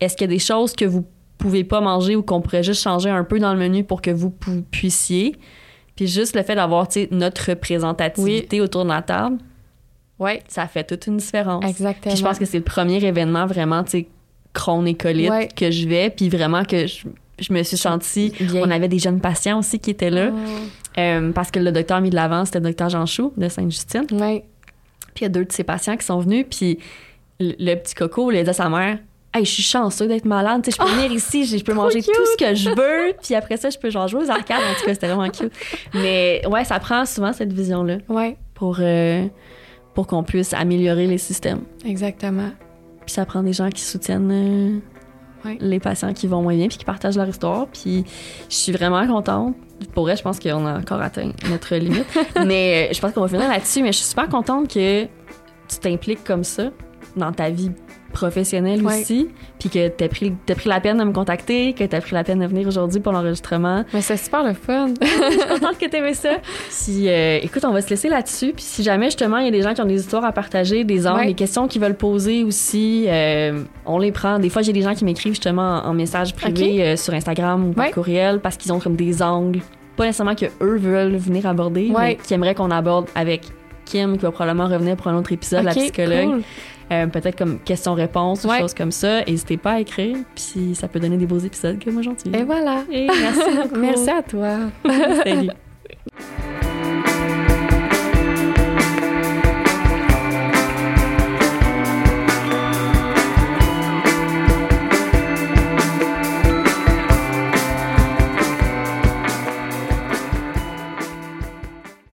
S1: Est-ce qu'il y a des choses que vous pouvez pas manger ou qu'on pourrait juste changer un peu dans le menu pour que vous pu- puissiez? Puis juste le fait d'avoir, notre représentativité autour de la table,
S2: Ouais.
S1: ça fait toute une différence.
S2: Exactement.
S1: Puis je pense que c'est le premier événement vraiment, tu sais, Crohn et colite
S2: Ouais.
S1: que je vais, puis vraiment que je, je me suis sentie...
S2: Bien.
S1: On avait des jeunes patients aussi qui étaient là,
S2: Oh.
S1: euh, parce que le docteur mis de l'avant, c'était le docteur Jean Chou de Sainte-Justine.
S2: Ouais.
S1: Puis il y a deux de ses patients qui sont venus, puis le, le petit coco, il a dit à sa mère... Hey, je suis chanceux d'être malade, tu sais, je peux venir ici, je peux manger
S2: Ah! cute.
S1: tout ce que je veux, puis après ça, je peux genre jouer aux arcades. En tout cas, c'était vraiment cute. Mais ouais, ça prend souvent cette vision-là
S2: Ouais.
S1: pour, euh, pour qu'on puisse améliorer les systèmes.
S2: Exactement.
S1: Puis ça prend des gens qui soutiennent euh,
S2: Ouais.
S1: les patients qui vont moyen puis qui partagent leur histoire. Puis je suis vraiment contente. Pour vrai, je pense qu'on a encore atteint notre limite. mais euh, je pense qu'on va finir là-dessus. Mais je suis super contente que tu t'impliques comme ça dans ta vie professionnelle
S2: Ouais.
S1: aussi. Puis que t'as pris, t'as pris la peine de me contacter, que t'as pris la peine de venir aujourd'hui pour l'enregistrement.
S2: Mais c'est super le fun.
S1: Je suis contente que t'aimais ça. Puis, euh, écoute, on va se laisser là-dessus. Puis, si jamais, justement, il y a des gens qui ont des histoires à partager, des angles,
S2: Ouais.
S1: des questions qu'ils veulent poser aussi, euh, on les prend. Des fois, j'ai des gens qui m'écrivent justement en, en message privé euh, sur Instagram ou par
S2: Ouais.
S1: courriel parce qu'ils ont comme des angles, pas nécessairement que eux veulent venir aborder, mais
S2: Ouais.
S1: qui aimeraient qu'on aborde avec Kim qui va probablement revenir pour un autre épisode, la
S2: Ok,
S1: psychologue.
S2: cool.
S1: Euh, Peut-être comme questions-réponses ou
S2: Ouais.
S1: choses comme ça. N'hésitez pas à écrire, puis ça peut donner des beaux épisodes que moi j'en tire.
S2: Et voilà.
S1: Et merci beaucoup.
S2: Merci à toi.
S1: Salut.